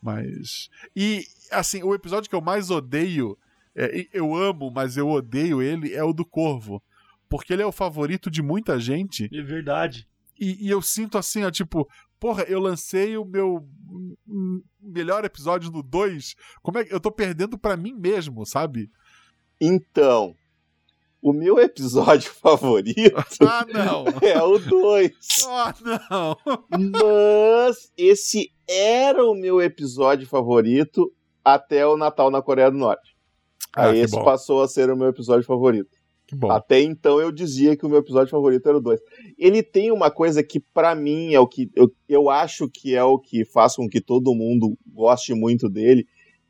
Mas. E, assim, o episódio que eu mais odeio, é, eu amo, mas eu odeio ele, é o do Corvo. Porque ele é o favorito de muita gente. É verdade. E, e, eu sinto assim, ó, tipo, porra, eu lancei o meu melhor episódio no 2. Como é que eu tô perdendo para mim mesmo, sabe? Então, o meu episódio favorito ah, não. é o 2. Ah, não. Mas esse era o meu episódio favorito até o Natal na Coreia do Norte. Ah, Aí esse bom. passou a ser o meu episódio favorito. Até então eu dizia que o meu episódio favorito era o 2. Ele tem uma coisa que, para mim, é o que. Eu, eu acho que é o que faz com que todo mundo goste muito dele.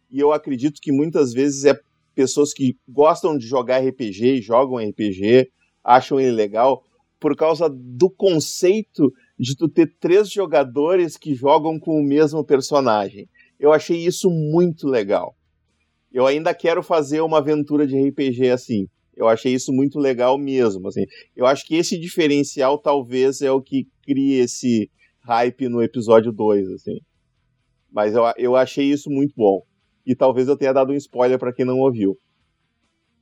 E eu acredito que muitas vezes é pessoas que gostam de jogar RPG, jogam RPG, acham ele legal, por causa do conceito de tu ter três jogadores que jogam com o mesmo personagem. Eu achei isso muito legal. Eu ainda quero fazer uma aventura de RPG assim. Eu achei isso muito legal mesmo, assim. Eu acho que esse diferencial talvez é o que cria esse hype no episódio 2, assim. Mas eu, eu achei isso muito bom. E talvez eu tenha dado um spoiler para quem não ouviu.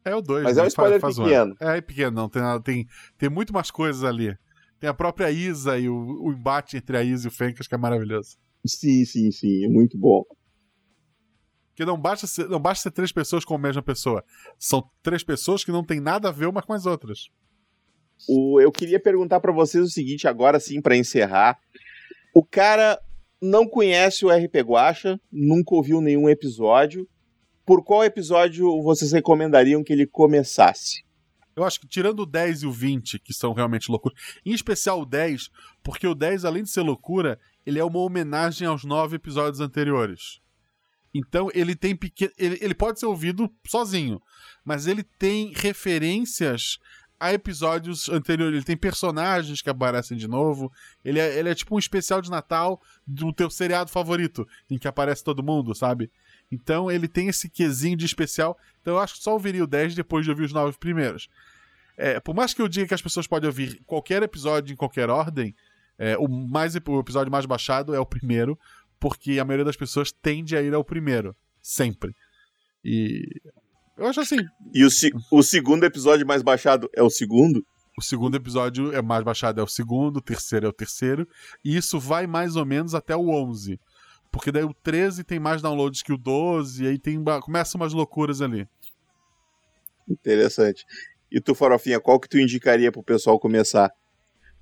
É o 2. Mas né? é um spoiler faz, faz pequeno. É, é pequeno, não tem nada. Tem, tem muito mais coisas ali. Tem a própria Isa e o, o embate entre a Isa e o Fencas, que é maravilhoso. Sim, sim, sim. É muito bom. Porque não basta, ser, não basta ser três pessoas com a mesma pessoa. São três pessoas que não tem nada a ver umas com as outras. O, eu queria perguntar para vocês o seguinte, agora sim, para encerrar. O cara não conhece o RP Guacha, nunca ouviu nenhum episódio. Por qual episódio vocês recomendariam que ele começasse? Eu acho que tirando o 10 e o 20, que são realmente loucuras, em especial o 10, porque o 10, além de ser loucura, ele é uma homenagem aos nove episódios anteriores. Então ele tem pequeno. Ele, ele pode ser ouvido sozinho, mas ele tem referências a episódios anteriores. Ele tem personagens que aparecem de novo. Ele é, ele é tipo um especial de Natal do teu seriado favorito, em que aparece todo mundo, sabe? Então ele tem esse quesinho de especial. Então eu acho que só ouviria o 10 depois de ouvir os nove primeiros. É, por mais que eu diga que as pessoas podem ouvir qualquer episódio em qualquer ordem, é, o, mais, o episódio mais baixado é o primeiro, porque a maioria das pessoas tende a ir ao primeiro. Sempre. E eu acho assim. E o, o segundo episódio mais baixado é o segundo? O segundo episódio é mais baixado é o segundo, o terceiro é o terceiro, e isso vai mais ou menos até o 11. Porque daí o 13 tem mais downloads que o 12, e aí tem começam umas loucuras ali. Interessante. E tu, Farofinha, qual que tu indicaria pro pessoal começar?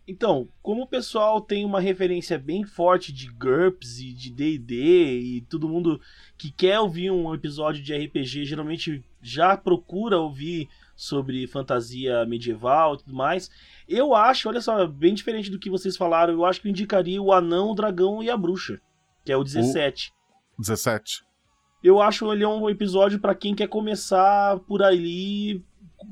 Então, como o pessoal tem uma referência bem forte de GURPS e de D&D e todo mundo que quer ouvir um episódio de RPG geralmente já procura ouvir sobre fantasia medieval e tudo mais, eu acho, olha só, bem diferente do que vocês falaram, eu acho que eu indicaria o Anão, o Dragão e a Bruxa, que é o 17. O 17. Eu acho ele é um episódio para quem quer começar por ali,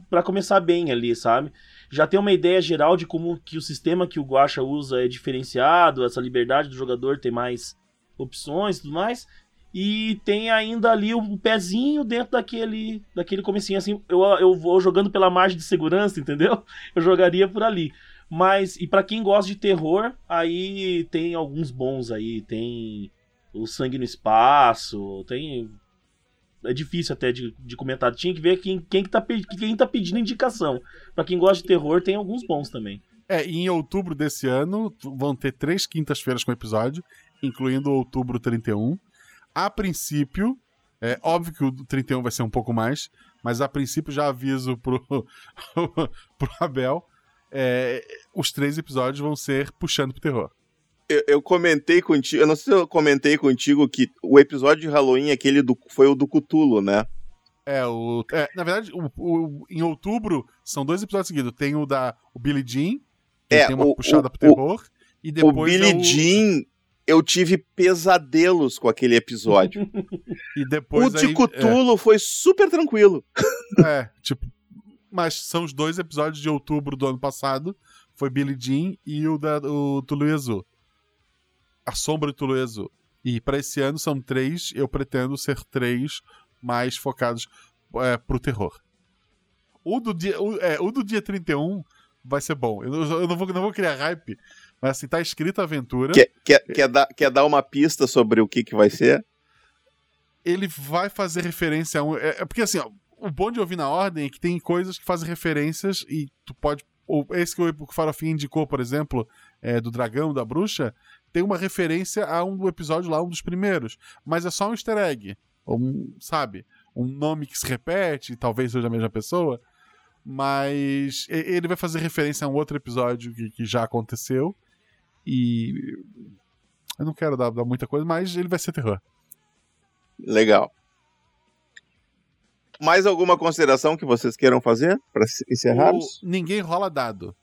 para começar bem ali, sabe? Já tem uma ideia geral de como que o sistema que o Guacha usa é diferenciado, essa liberdade do jogador ter mais opções e tudo mais. E tem ainda ali o pezinho dentro daquele, daquele comecinho, assim, eu, eu vou jogando pela margem de segurança, entendeu? Eu jogaria por ali. Mas, e para quem gosta de terror, aí tem alguns bons aí, tem o Sangue no Espaço, tem é difícil até de, de comentar. Tinha que ver quem, quem, que tá, quem tá pedindo indicação. Para quem gosta de terror, tem alguns bons também. É, e em outubro desse ano vão ter três quintas-feiras com episódio, incluindo outubro 31. A princípio, é óbvio que o 31 vai ser um pouco mais, mas a princípio já aviso pro, pro Abel. É, os três episódios vão ser puxando pro terror eu, eu, comentei contigo, eu não sei se eu comentei contigo que o episódio de Halloween, aquele do, foi o do Cutulo, né? É, o, é, na verdade, o, o, em outubro são dois episódios seguidos. Tem o da o Billy Jean, que é, tem uma o, puxada pro terror, e depois. O Billy é Jean, eu tive pesadelos com aquele episódio. e depois. O de Cutulo é. foi super tranquilo. É, tipo. Mas são os dois episódios de outubro do ano passado. Foi Billy Jean e o da o Tulu Azul. A Sombra de Tulueso. E para esse ano são três, eu pretendo ser três mais focados é, pro terror. O do dia, o, é, o do dia 31 vai ser bom. Eu, eu não, vou, não vou criar hype, mas assim, tá escrita a aventura. Quer, quer, quer, dar, quer dar uma pista sobre o que, que vai ser? Ele vai fazer referência a um. É, é porque assim, ó, o bom de ouvir na ordem é que tem coisas que fazem referências e tu pode. Ou esse que o Farofim indicou, por exemplo, é, do dragão, da bruxa, tem uma referência a um episódio lá, um dos primeiros. Mas é só um easter egg. Um, sabe? Um nome que se repete, talvez seja a mesma pessoa. Mas ele vai fazer referência a um outro episódio que, que já aconteceu. E. Eu não quero dar, dar muita coisa, mas ele vai ser terror. Legal. Mais alguma consideração que vocês queiram fazer para encerrarmos? O... Ninguém rola dado.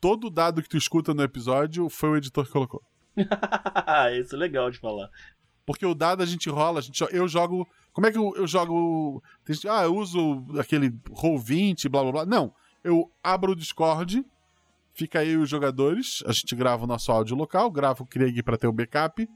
Todo dado que tu escuta no episódio foi o editor que colocou. Isso é legal de falar. Porque o dado a gente rola, a gente, eu jogo. Como é que eu, eu jogo. Ah, eu uso aquele Roll20, blá blá blá. Não. Eu abro o Discord, fica aí os jogadores, a gente grava o nosso áudio local, grava o Krieg para ter o backup,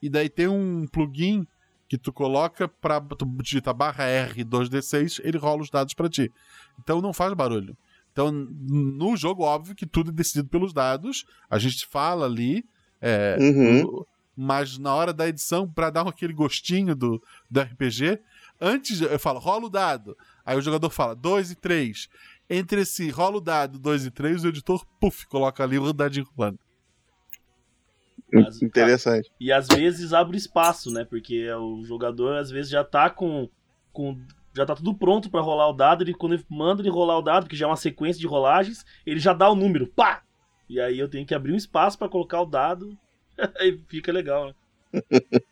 e daí tem um plugin que tu coloca pra. Tu digita barra R2D6, ele rola os dados para ti. Então não faz barulho. Então, no jogo, óbvio que tudo é decidido pelos dados, a gente fala ali, é, uhum. mas na hora da edição, para dar aquele gostinho do, do RPG, antes eu falo, rola o dado. Aí o jogador fala, 2 e 3. Entre esse rola o dado 2 e 3, o editor, puf, coloca ali o dadinho rolando. Interessante. E às vezes abre espaço, né? Porque o jogador às vezes já tá com. com já tá tudo pronto para rolar o dado. Ele, quando ele manda ele rolar o dado, que já é uma sequência de rolagens, ele já dá o número. Pá! E aí eu tenho que abrir um espaço para colocar o dado. aí fica legal, né?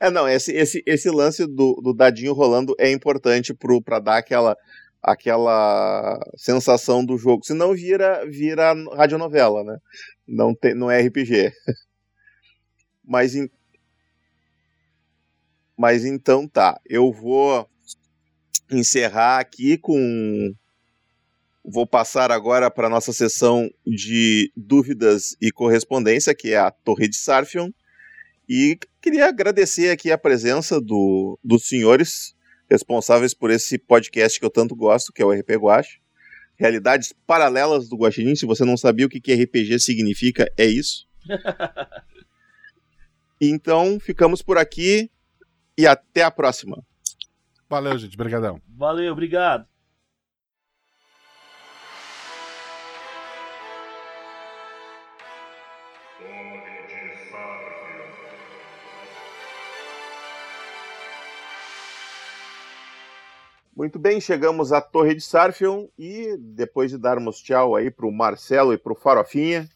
é, não, esse, esse, esse lance do, do dadinho rolando é importante pro, pra dar aquela, aquela sensação do jogo. Senão vira, vira radionovela, né? Não, não é RPG. Mas. Mas então tá, eu vou encerrar aqui com. Vou passar agora para nossa sessão de dúvidas e correspondência, que é a Torre de Sarfion. E queria agradecer aqui a presença do, dos senhores responsáveis por esse podcast que eu tanto gosto, que é o RP Guache. Realidades paralelas do Guaxinim. Se você não sabia o que, que RPG significa, é isso. Então, ficamos por aqui e até a próxima. Valeu, gente. Obrigadão. Valeu, obrigado. Muito bem, chegamos à Torre de Sarfion e depois de darmos tchau aí para o Marcelo e para o Farofinha,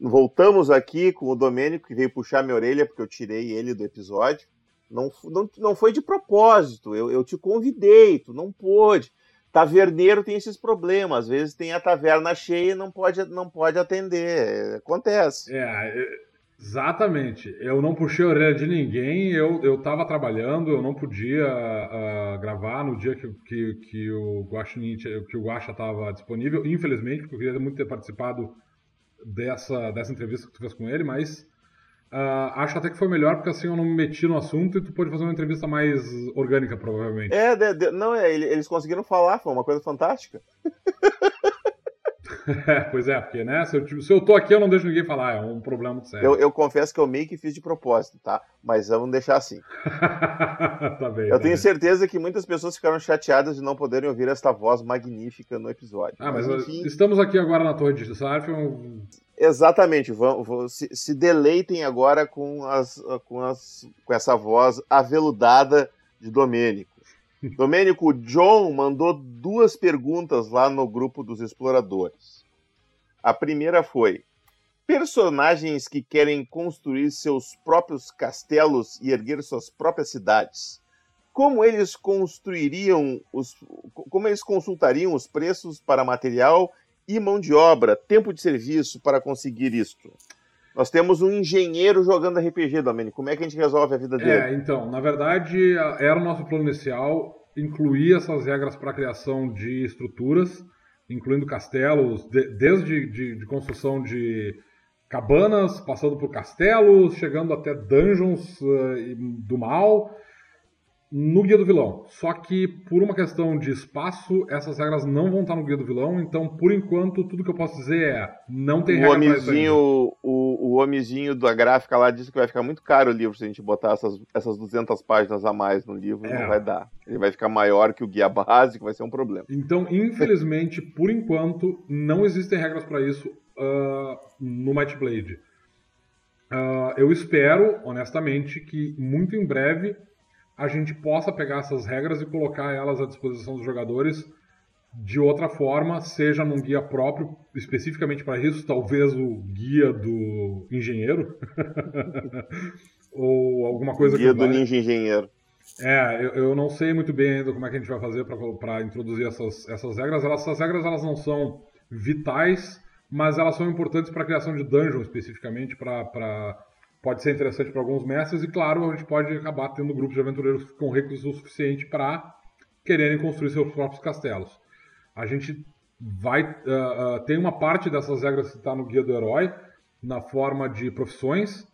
voltamos aqui com o Domênico, que veio puxar minha orelha, porque eu tirei ele do episódio. Não, não, não foi de propósito, eu, eu te convidei, tu não pôde. Taverneiro tem esses problemas, às vezes tem a taverna cheia e não pode, não pode atender. Acontece. É, exatamente. Eu não puxei a orelha de ninguém, eu, eu tava trabalhando, eu não podia uh, gravar no dia que, que, que o Guaxinim, que o Guaxa estava disponível, infelizmente, porque eu queria muito ter participado dessa, dessa entrevista que tu fez com ele, mas uh, acho até que foi melhor, porque assim eu não me meti no assunto e tu pôde fazer uma entrevista mais orgânica, provavelmente. É, de, de, não, é, eles conseguiram falar, foi uma coisa fantástica. É, pois é, porque, né, se eu, se eu tô aqui eu não deixo ninguém falar, é um problema muito sério. Eu, eu confesso que eu meio que fiz de propósito, tá? Mas vamos deixar assim. tá bem, eu tá tenho bem. certeza que muitas pessoas ficaram chateadas de não poderem ouvir esta voz magnífica no episódio. Ah, mas, mas enfim... estamos aqui agora na Torre de Sarfion. Exatamente, vão, vão, se, se, deleitem agora com, as, com, as, com essa voz aveludada de Domênico. Domênico, John mandou duas perguntas lá no grupo dos exploradores. A primeira foi: personagens que querem construir seus próprios castelos e erguer suas próprias cidades, como eles construiriam os, como eles consultariam os preços para material e mão de obra, tempo de serviço para conseguir isto? Nós temos um engenheiro jogando RPG, Domênico. Como é que a gente resolve a vida dele? É, então, na verdade, era o nosso plano inicial incluir essas regras para a criação de estruturas, incluindo castelos, de, desde de, de, construção de cabanas, passando por castelos, chegando até dungeons uh, do mal, no Guia do Vilão. Só que por uma questão de espaço, essas regras não vão estar no Guia do Vilão, então por enquanto tudo que eu posso dizer é não tem o regra homizinho, o, o homizinho da gráfica lá disse que vai ficar muito caro o livro se a gente botar essas, essas 200 páginas a mais no livro, é. não vai dar. Ele vai ficar maior que o guia básico, vai ser um problema. Então, infelizmente, por enquanto, não existem regras para isso uh, no Might Blade. Uh, eu espero, honestamente, que muito em breve a gente possa pegar essas regras e colocar elas à disposição dos jogadores de outra forma, seja num guia próprio, especificamente para isso, talvez o guia do engenheiro, ou alguma coisa guia que... Guia do ninja engenheiro. É, eu, eu, não sei muito bem ainda como é que a gente vai fazer para introduzir essas, essas regras. Elas, essas regras elas não são vitais, mas elas são importantes para a criação de dungeon, especificamente, para pode ser interessante para alguns mestres e, claro, a gente pode acabar tendo grupos de aventureiros com recursos suficiente para quererem construir seus próprios castelos. A gente vai uh, uh, tem uma parte dessas regras que está no guia do herói na forma de profissões.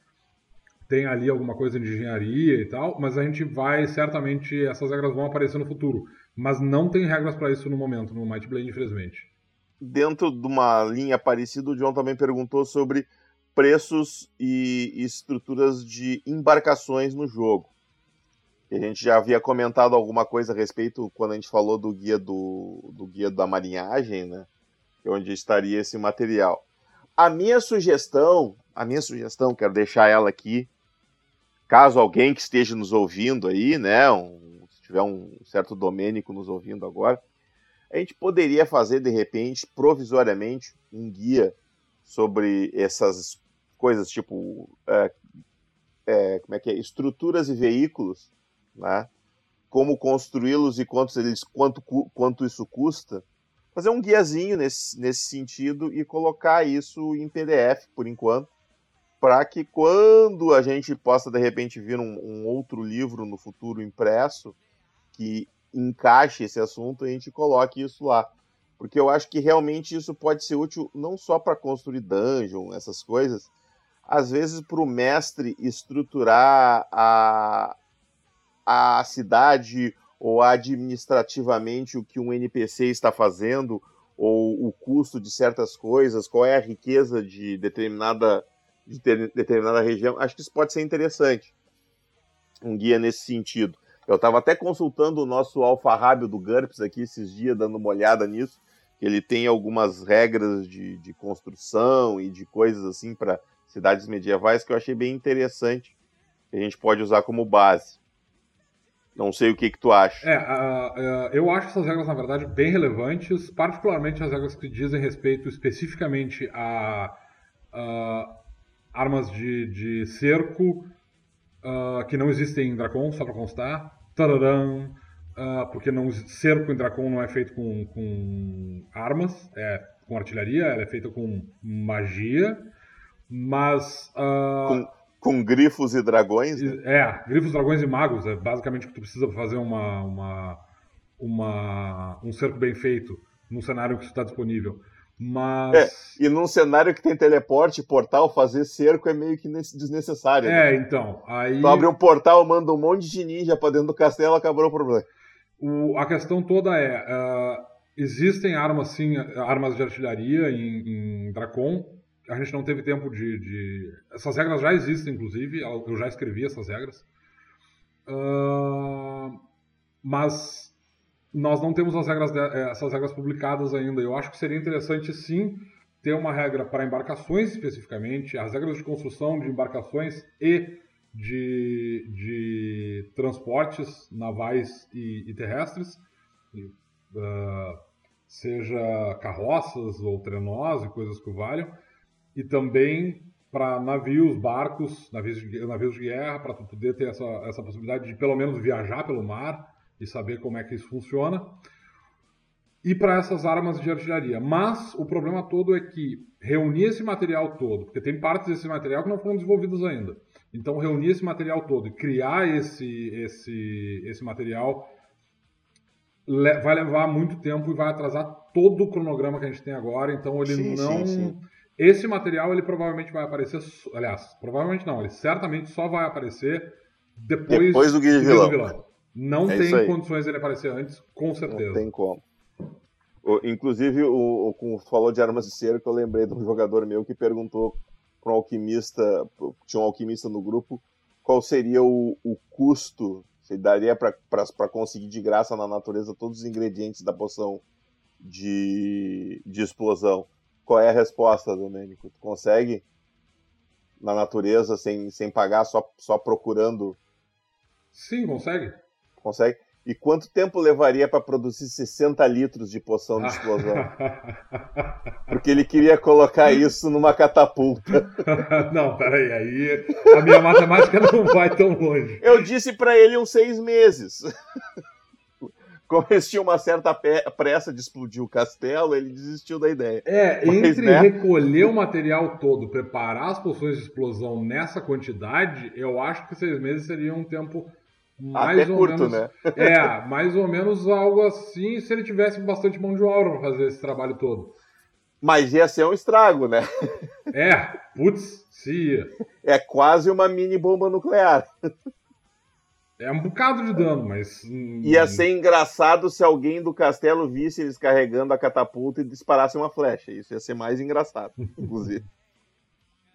Tem ali alguma coisa de engenharia e tal mas a gente vai certamente essas regras vão aparecer no futuro. Mas não tem regras para isso no momento no Might Blade infelizmente. Dentro de uma linha parecida o John também perguntou sobre preços e, estruturas de embarcações no jogo. a gente já havia comentado alguma coisa a respeito quando a gente falou do guia do, do guia da marinhagem, né? É onde estaria esse material. A minha sugestão, a minha sugestão, quero deixar ela aqui, caso alguém que esteja nos ouvindo aí, né, um, se tiver um certo Domênico nos ouvindo agora, a gente poderia fazer de repente, provisoriamente, um guia sobre essas coisas tipo é, é, como é que é? estruturas e veículos, né? como construí-los e quanto, eles, quanto, quanto isso custa, fazer um guiazinho nesse, nesse sentido e colocar isso em PDF por enquanto, para que quando a gente possa de repente vir um, um, outro livro no futuro impresso que encaixe esse assunto, a gente coloque isso lá. Porque eu acho que realmente isso pode ser útil não só para construir dungeon, essas coisas, às vezes para o mestre estruturar a, a cidade ou administrativamente o que um NPC está fazendo, ou o custo de certas coisas, qual é a riqueza de determinada, de ter, determinada região. Acho que isso pode ser interessante. Um guia nesse sentido. Eu estava até consultando o nosso alfarrábio do GURPS aqui esses dias, dando uma olhada nisso, que ele tem algumas regras de, de construção e de coisas assim para cidades medievais que eu achei bem interessante, que a gente pode usar como base. Não sei o que, que tu acha. É, uh, uh, eu acho essas regras, na verdade, bem relevantes, particularmente as regras que dizem respeito especificamente a uh, armas de, de cerco que não existem em Dracon, só para constar. Tararam, porque não, cerco em Dracon não é feito com, com armas, é com artilharia, ela é feita com magia, mas... Com com grifos e dragões? Né? É, grifos, dragões e magos. É basicamente o que tu precisa para fazer uma, uma, uma, um cerco bem feito num cenário que está disponível. Mas. É, e num cenário que tem teleporte, portal, fazer cerco é meio que desnecessário. É, né? então. Aí... Tu abre um portal, manda um monte de ninja pra dentro do castelo, acabou o problema. O, a questão toda é. Uh, existem armas, sim, armas de artilharia em, em Dracon, a gente não teve tempo de, de, Essas regras já existem, inclusive, eu já escrevi essas regras. Uh, mas nós não temos as regras de, eh, essas regras publicadas ainda. Eu acho que seria interessante, sim, ter uma regra para embarcações especificamente, as regras de construção de embarcações e de, de transportes navais e, e terrestres, uh, seja carroças ou trenós e coisas que valham e também para navios, barcos, navios de, navios de guerra, para tu poder ter essa, essa possibilidade de pelo menos viajar pelo mar e saber como é que isso funciona. E para essas armas de artilharia. Mas o problema todo é que reunir esse material todo, porque tem partes desse material que não foram desenvolvidas ainda. Então reunir esse material todo e criar esse, esse, esse material vai levar muito tempo e vai atrasar todo o cronograma que a gente tem agora. Então ele sim, não. Sim, sim esse material ele provavelmente vai aparecer, aliás, provavelmente não, ele certamente só vai aparecer depois, depois do Guia de vilão. vilão. Não é tem condições dele aparecer antes, com certeza. Não tem como. O, inclusive, o, o, falou de armas de cerco, eu lembrei de um jogador meu que perguntou para um alquimista, tinha um alquimista no grupo, qual seria o, o custo, se daria para conseguir de graça na natureza todos os ingredientes da poção de, de explosão. Qual é a resposta, Domênico? Tu consegue na natureza sem, sem pagar, só, só procurando? Sim, consegue. Consegue? E quanto tempo levaria para produzir 60 litros de poção de explosão? Porque ele queria colocar isso numa catapulta. não, peraí, aí a minha matemática não vai tão longe. Eu disse para ele uns seis meses como eles tinham uma certa pressa de explodir o castelo, ele desistiu da ideia. É, Mas, entre né? recolher o material todo, preparar as poções de explosão nessa quantidade, eu acho que seis meses seria um tempo mais Até ou curto, menos. Né? É, mais ou menos algo assim, se ele tivesse bastante mão de obra para fazer esse trabalho todo. Mas ia ser um estrago, né? É, putz, se ia. É quase uma mini bomba nuclear. É um bocado de dano, mas. Hum, Ia ser engraçado se alguém do castelo visse eles carregando a catapulta e disparasse uma flecha. Isso ia ser mais engraçado, inclusive.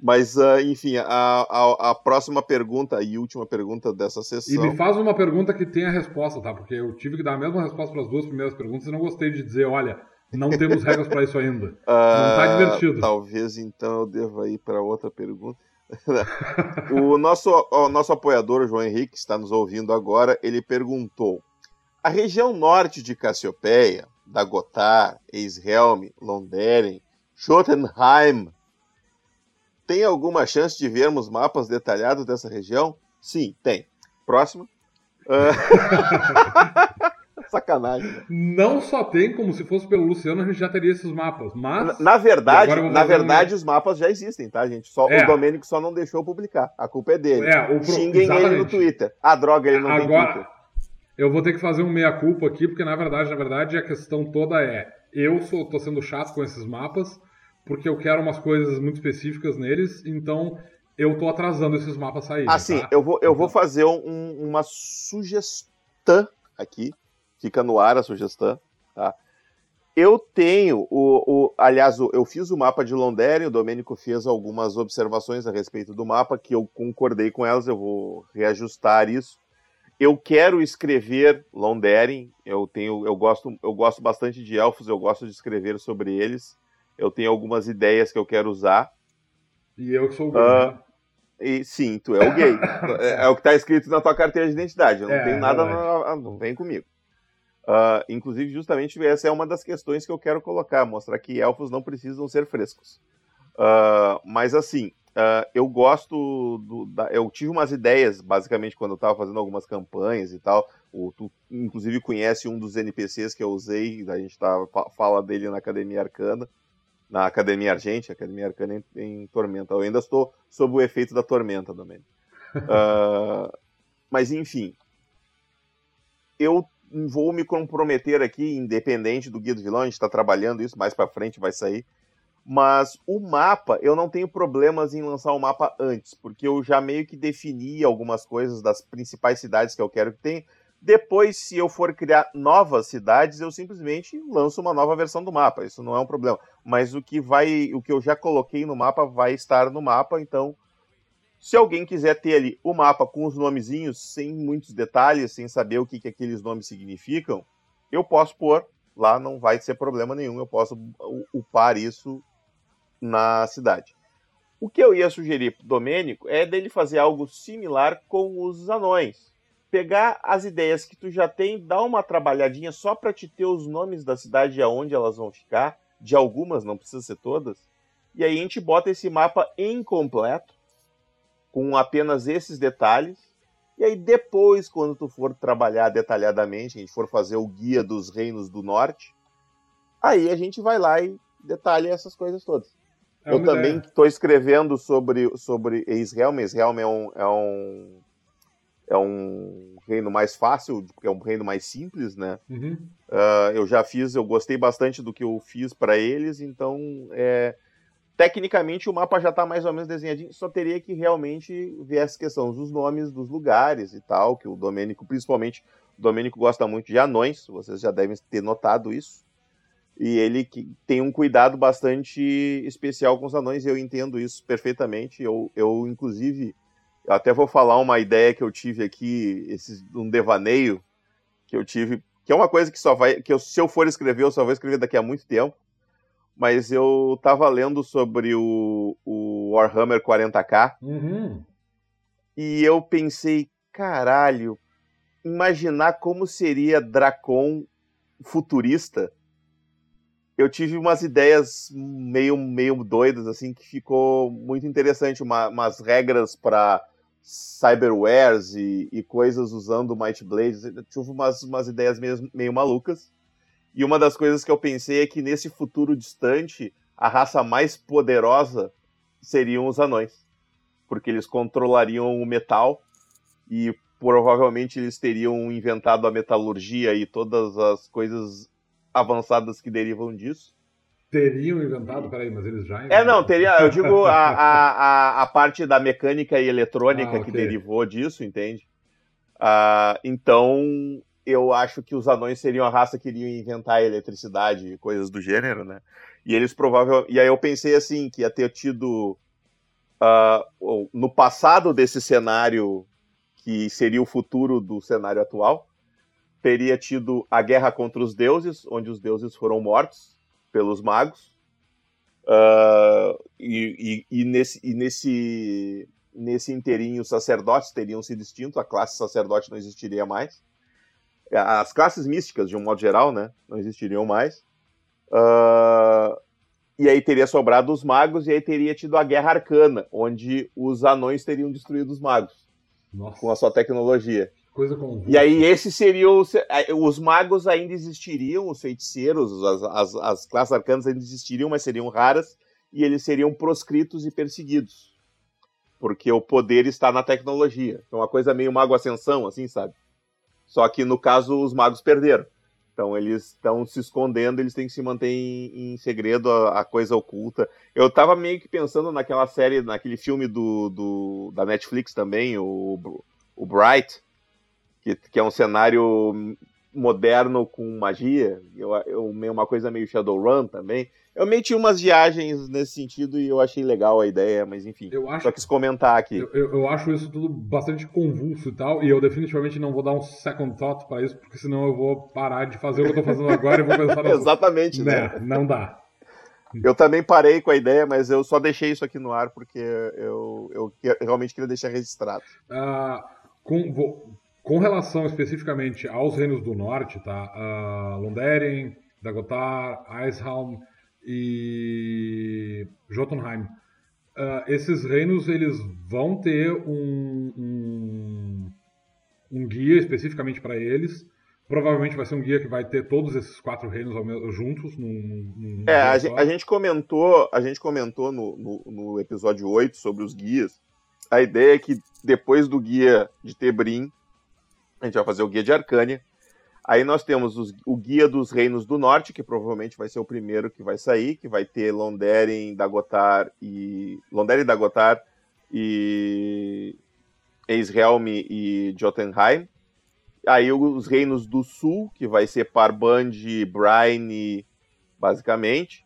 Mas, uh, enfim, a, a, a, próxima pergunta e última pergunta dessa sessão. E me faz uma pergunta que tem a resposta, tá? Porque eu tive que dar a mesma resposta para as duas primeiras perguntas e não gostei de dizer, olha, não temos regras para isso ainda. Uh, não tá divertido. Talvez então eu deva ir para outra pergunta. o nosso, o nosso apoiador, João Henrique, que está nos ouvindo agora, ele perguntou: a região norte de Cassiopeia, Dagotar, Eishelm, Londeren, Schottenheim tem alguma chance de vermos mapas detalhados dessa região? Sim, tem. Próximo. Uh... Sacanagem. Né? Não só tem, como se fosse pelo Luciano, a gente já teria esses mapas. Mas. Na, na verdade, na verdade, um... os mapas já existem, tá, gente? Só, é. O Domênico só não deixou publicar. A culpa é dele. É, o pro... Xinguem Exatamente. ele no Twitter. A droga, ele não Agora, tem Twitter. Eu vou ter que fazer um meia-culpa aqui, porque na verdade, na verdade, a questão toda é. Eu sou, tô sendo chato com esses mapas porque eu quero umas coisas muito específicas neles, então eu tô atrasando esses mapas saírem. Assim, tá? eu, vou, eu vou então fazer um, uma sugestão aqui, fica no ar a sugestão, tá? Eu tenho o, o aliás, eu fiz o mapa de Londres, o Domênico fez algumas observações a respeito do mapa que eu concordei com elas, eu vou reajustar isso. Eu quero escrever Londeren, eu tenho, eu gosto, eu gosto bastante de elfos, eu gosto de escrever sobre eles eu tenho algumas ideias que eu quero usar. E eu que sou gay. Uh, e, sim, tu é o gay. é, é, o que está escrito na tua carteira de identidade. Eu não é, tenho nada, na, não vem comigo. Uh, inclusive, justamente essa é uma das questões que eu quero colocar, mostrar que elfos não precisam ser frescos. Uh, mas assim, uh, eu gosto do, da, eu tive umas ideias, basicamente, quando eu estava fazendo algumas campanhas e tal. O, tu, inclusive, conhece um dos NPCs que eu usei, a gente tá, fala dele na Academia Arcana na Academia Argente, Academia Arcana em, em, Tormenta. Eu ainda estou sob o efeito da Tormenta também. mas enfim, eu vou me comprometer aqui, independente do Guia do Vilão, a gente está trabalhando isso, mais para frente vai sair. Mas o mapa, eu não tenho problemas em lançar o mapa antes, porque eu já meio que defini algumas coisas das principais cidades que eu quero que tenha. Depois, se eu for criar novas cidades, eu simplesmente lanço uma nova versão do mapa. Isso não é um problema. Mas o que vai, o que eu já coloquei no mapa vai estar no mapa. Então, se alguém quiser ter ali o mapa com os nomezinhos, sem muitos detalhes, sem saber o que, que aqueles nomes significam, eu posso pôr lá. Não vai ser problema nenhum. Eu posso upar isso na cidade. O que eu ia sugerir para Domênico é dele fazer algo similar com os anões pegar as ideias que tu já tem, dar uma trabalhadinha só para te ter os nomes da cidade e aonde elas vão ficar, de algumas, não precisa ser todas. E aí a gente bota esse mapa incompleto, com apenas esses detalhes. E aí depois, quando tu for trabalhar detalhadamente, a gente for fazer o guia dos reinos do norte, aí a gente vai lá e detalha essas coisas todas. É Eu também estou escrevendo sobre, sobre Israel. Israel é um, é um é um reino mais fácil, porque é um reino mais simples, né? Uhum. Uh, eu já fiz, eu gostei bastante do que eu fiz para eles, então é, tecnicamente o mapa já está mais ou menos desenhadinho, só teria que realmente ver essa questão dos nomes dos lugares e tal, que o Domênico, principalmente, o Domênico gosta muito de anões, vocês já devem ter notado isso. E ele que tem um cuidado bastante especial com os anões, eu entendo isso perfeitamente. Eu, eu inclusive, eu até vou falar uma ideia que eu tive aqui, esse, um devaneio que eu tive, que é uma coisa que só vai, que eu, se eu for escrever, eu só vou escrever daqui a muito tempo. Mas eu estava lendo sobre o, o Warhammer 40k uhum. e eu pensei, caralho, imaginar como seria Dracon futurista eu tive umas ideias meio, meio doidas, assim, que ficou muito interessante. Uma, umas regras para cyberwares e, e, coisas usando Might Blades. Tive umas, umas ideias meio, meio malucas. E uma das coisas que eu pensei é que nesse futuro distante, a raça mais poderosa seriam os anões. Porque eles controlariam o metal e provavelmente eles teriam inventado a metalurgia e todas as coisas avançadas que derivam disso. Teriam inventado? Peraí, mas eles já inventaram. É, não, teria. Eu digo a, a, a, parte da mecânica e eletrônica ah, okay. que derivou disso, entende? Uh, então, eu acho que os anões seriam a raça que iriam inventar a eletricidade e coisas do gênero, né? E eles provavelmente. E aí eu pensei assim, que ia ter tido uh, no passado desse cenário que seria o futuro do cenário atual, teria tido a guerra contra os deuses, onde os deuses foram mortos pelos magos. Uh, e, e, e, nesse, e nesse, nesse inteirinho, os sacerdotes teriam sido extintos, a classe sacerdote não existiria mais. As classes místicas, de um modo geral, né, não existiriam mais. Uh, e aí teria sobrado os magos, e aí teria tido a Guerra Arcana, onde os anões teriam destruído os magos. Nossa. Com a sua tecnologia. E aí esse seria o, os magos ainda existiriam, os feiticeiros, as, as, as classes arcanas ainda existiriam, mas seriam raras, e eles seriam proscritos e perseguidos. Porque o poder está na tecnologia. Então, uma coisa meio mago ascensão, assim, sabe? Só que no caso os magos perderam. Então eles estão se escondendo, eles têm que se manter em, em segredo a, a, coisa oculta. Eu tava meio que pensando naquela série, naquele filme do, do da Netflix também, o, o Bright, que, que é um cenário moderno com magia, eu, eu, uma coisa meio Shadowrun também. Eu meti umas viagens nesse sentido e eu achei legal a ideia, mas enfim, eu acho, só quis comentar aqui. Eu, eu, eu, acho isso tudo bastante convulso e tal, e eu definitivamente não vou dar um second thought para isso, porque senão eu vou parar de fazer o que eu tô fazendo agora e vou pensar... Exatamente, né? né? Não dá. Eu também parei com a ideia, mas eu só deixei isso aqui no ar porque eu, eu realmente queria deixar registrado. Uh, com, vou, com relação especificamente aos reinos do norte, tá? Uh, Londeren, Dagotar, Eishalm e Jotunheim. Uh, esses reinos eles vão ter um, um, um guia especificamente para eles. Provavelmente vai ser um guia que vai ter todos esses quatro reinos juntos. Num, num é, a gente, a gente, comentou, a gente comentou no, no, no, episódio 8 sobre os guias. A ideia é que depois do guia de Tebrim, a gente vai fazer o guia de Arcânia. Aí nós temos os, o guia dos reinos do norte, que provavelmente vai ser o primeiro que vai sair, que vai ter Londeren, Dagotar e Londeren, Dagotar e Eishelm e Jotunheim. Aí os reinos do sul, que vai ser Parband, Brine, basicamente.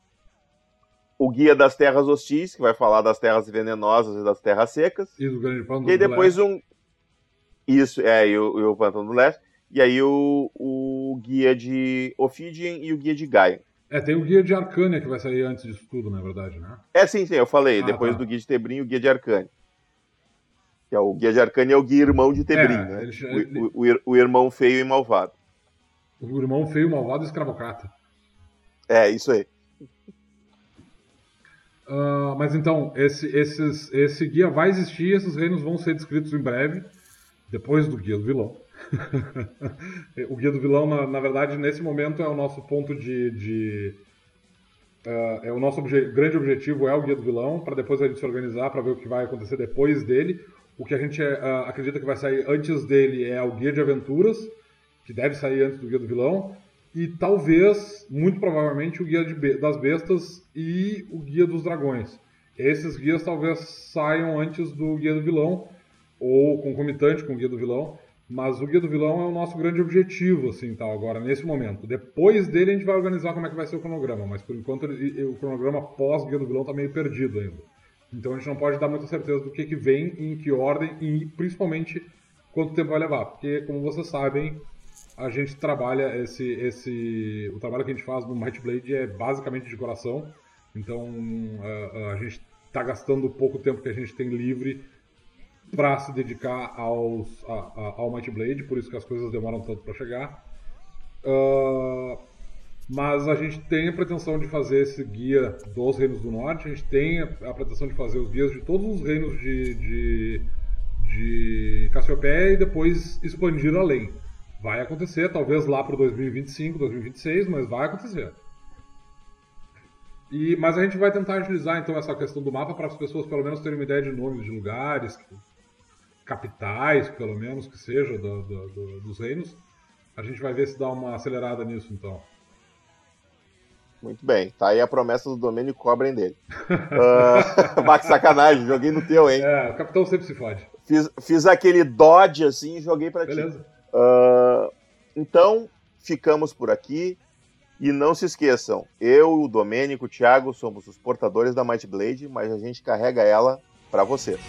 O guia das terras hostis, que vai falar das terras venenosas e das terras secas. E do grande E aí depois um isso, é, e o, e o Pântano do Leste. E aí o, o guia de Ophidian e o guia de Gaia. É, tem o guia de Arcânia que vai sair antes disso tudo, na verdade, né? É, sim, sim, eu falei. Ah, depois tá. do guia de Tebrim, o guia de Arcânia. Que é o guia de Arcânia é o guia irmão de Tebrim, é, né? Ele, ele... O, o, o, irmão feio e malvado. O irmão feio, malvado e escravocrata. É, isso aí. Uh, mas então, esse, esses, esse guia vai existir, esses reinos vão ser descritos em breve depois do Guia do Vilão. o Guia do Vilão, na, na, verdade, nesse momento é o nosso ponto de. de uh, é o nosso obje grande objetivo é o Guia do Vilão, para depois a gente se organizar para ver o que vai acontecer depois dele. O que a gente uh, acredita que vai sair antes dele é o Guia de Aventuras, que deve sair antes do Guia do Vilão. E talvez, muito provavelmente, o Guia be das Bestas e o Guia dos Dragões. Esses guias talvez saiam antes do Guia do Vilão, ou concomitante com o Guia do Vilão, mas o Guia do Vilão é o nosso grande objetivo, assim, tal, agora, nesse momento. Depois dele a gente vai organizar como é que vai ser o cronograma, mas por enquanto o cronograma pós-Guia do Vilão está meio perdido ainda. Então a gente não pode dar muita certeza do que, que vem, em que ordem e principalmente quanto tempo vai levar, porque como vocês sabem, a gente trabalha esse, esse, o trabalho que a gente faz no Might Blade é basicamente de coração, então a, a gente está gastando o pouco tempo que a gente tem livre para se dedicar aos, a, a, ao Might Blade, por isso que as coisas demoram tanto para chegar. Uh, mas a gente tem a pretensão de fazer esse guia dos reinos do norte, a gente tem a, pretensão de fazer os guias de todos os reinos de, de, de Cassiopeia e depois expandir além. Vai acontecer, talvez lá para 2025, 2026, mas vai acontecer. E, mas a gente vai tentar agilizar então essa questão do mapa para as pessoas pelo menos terem uma ideia de nomes de lugares, capitais, pelo menos, que seja, do, do, do, dos reinos. A gente vai ver se dá uma acelerada nisso, então. Muito bem, tá aí a promessa do domínio, cobrem dele. uh, que sacanagem, joguei no teu, hein? É, o capitão sempre se fode. Fiz, fiz aquele dodge assim e joguei Beleza. ti. Uh, então, ficamos por aqui. E não se esqueçam, eu, o Domênico, o Thiago somos os portadores da Might Blade, mas a gente carrega ela para você.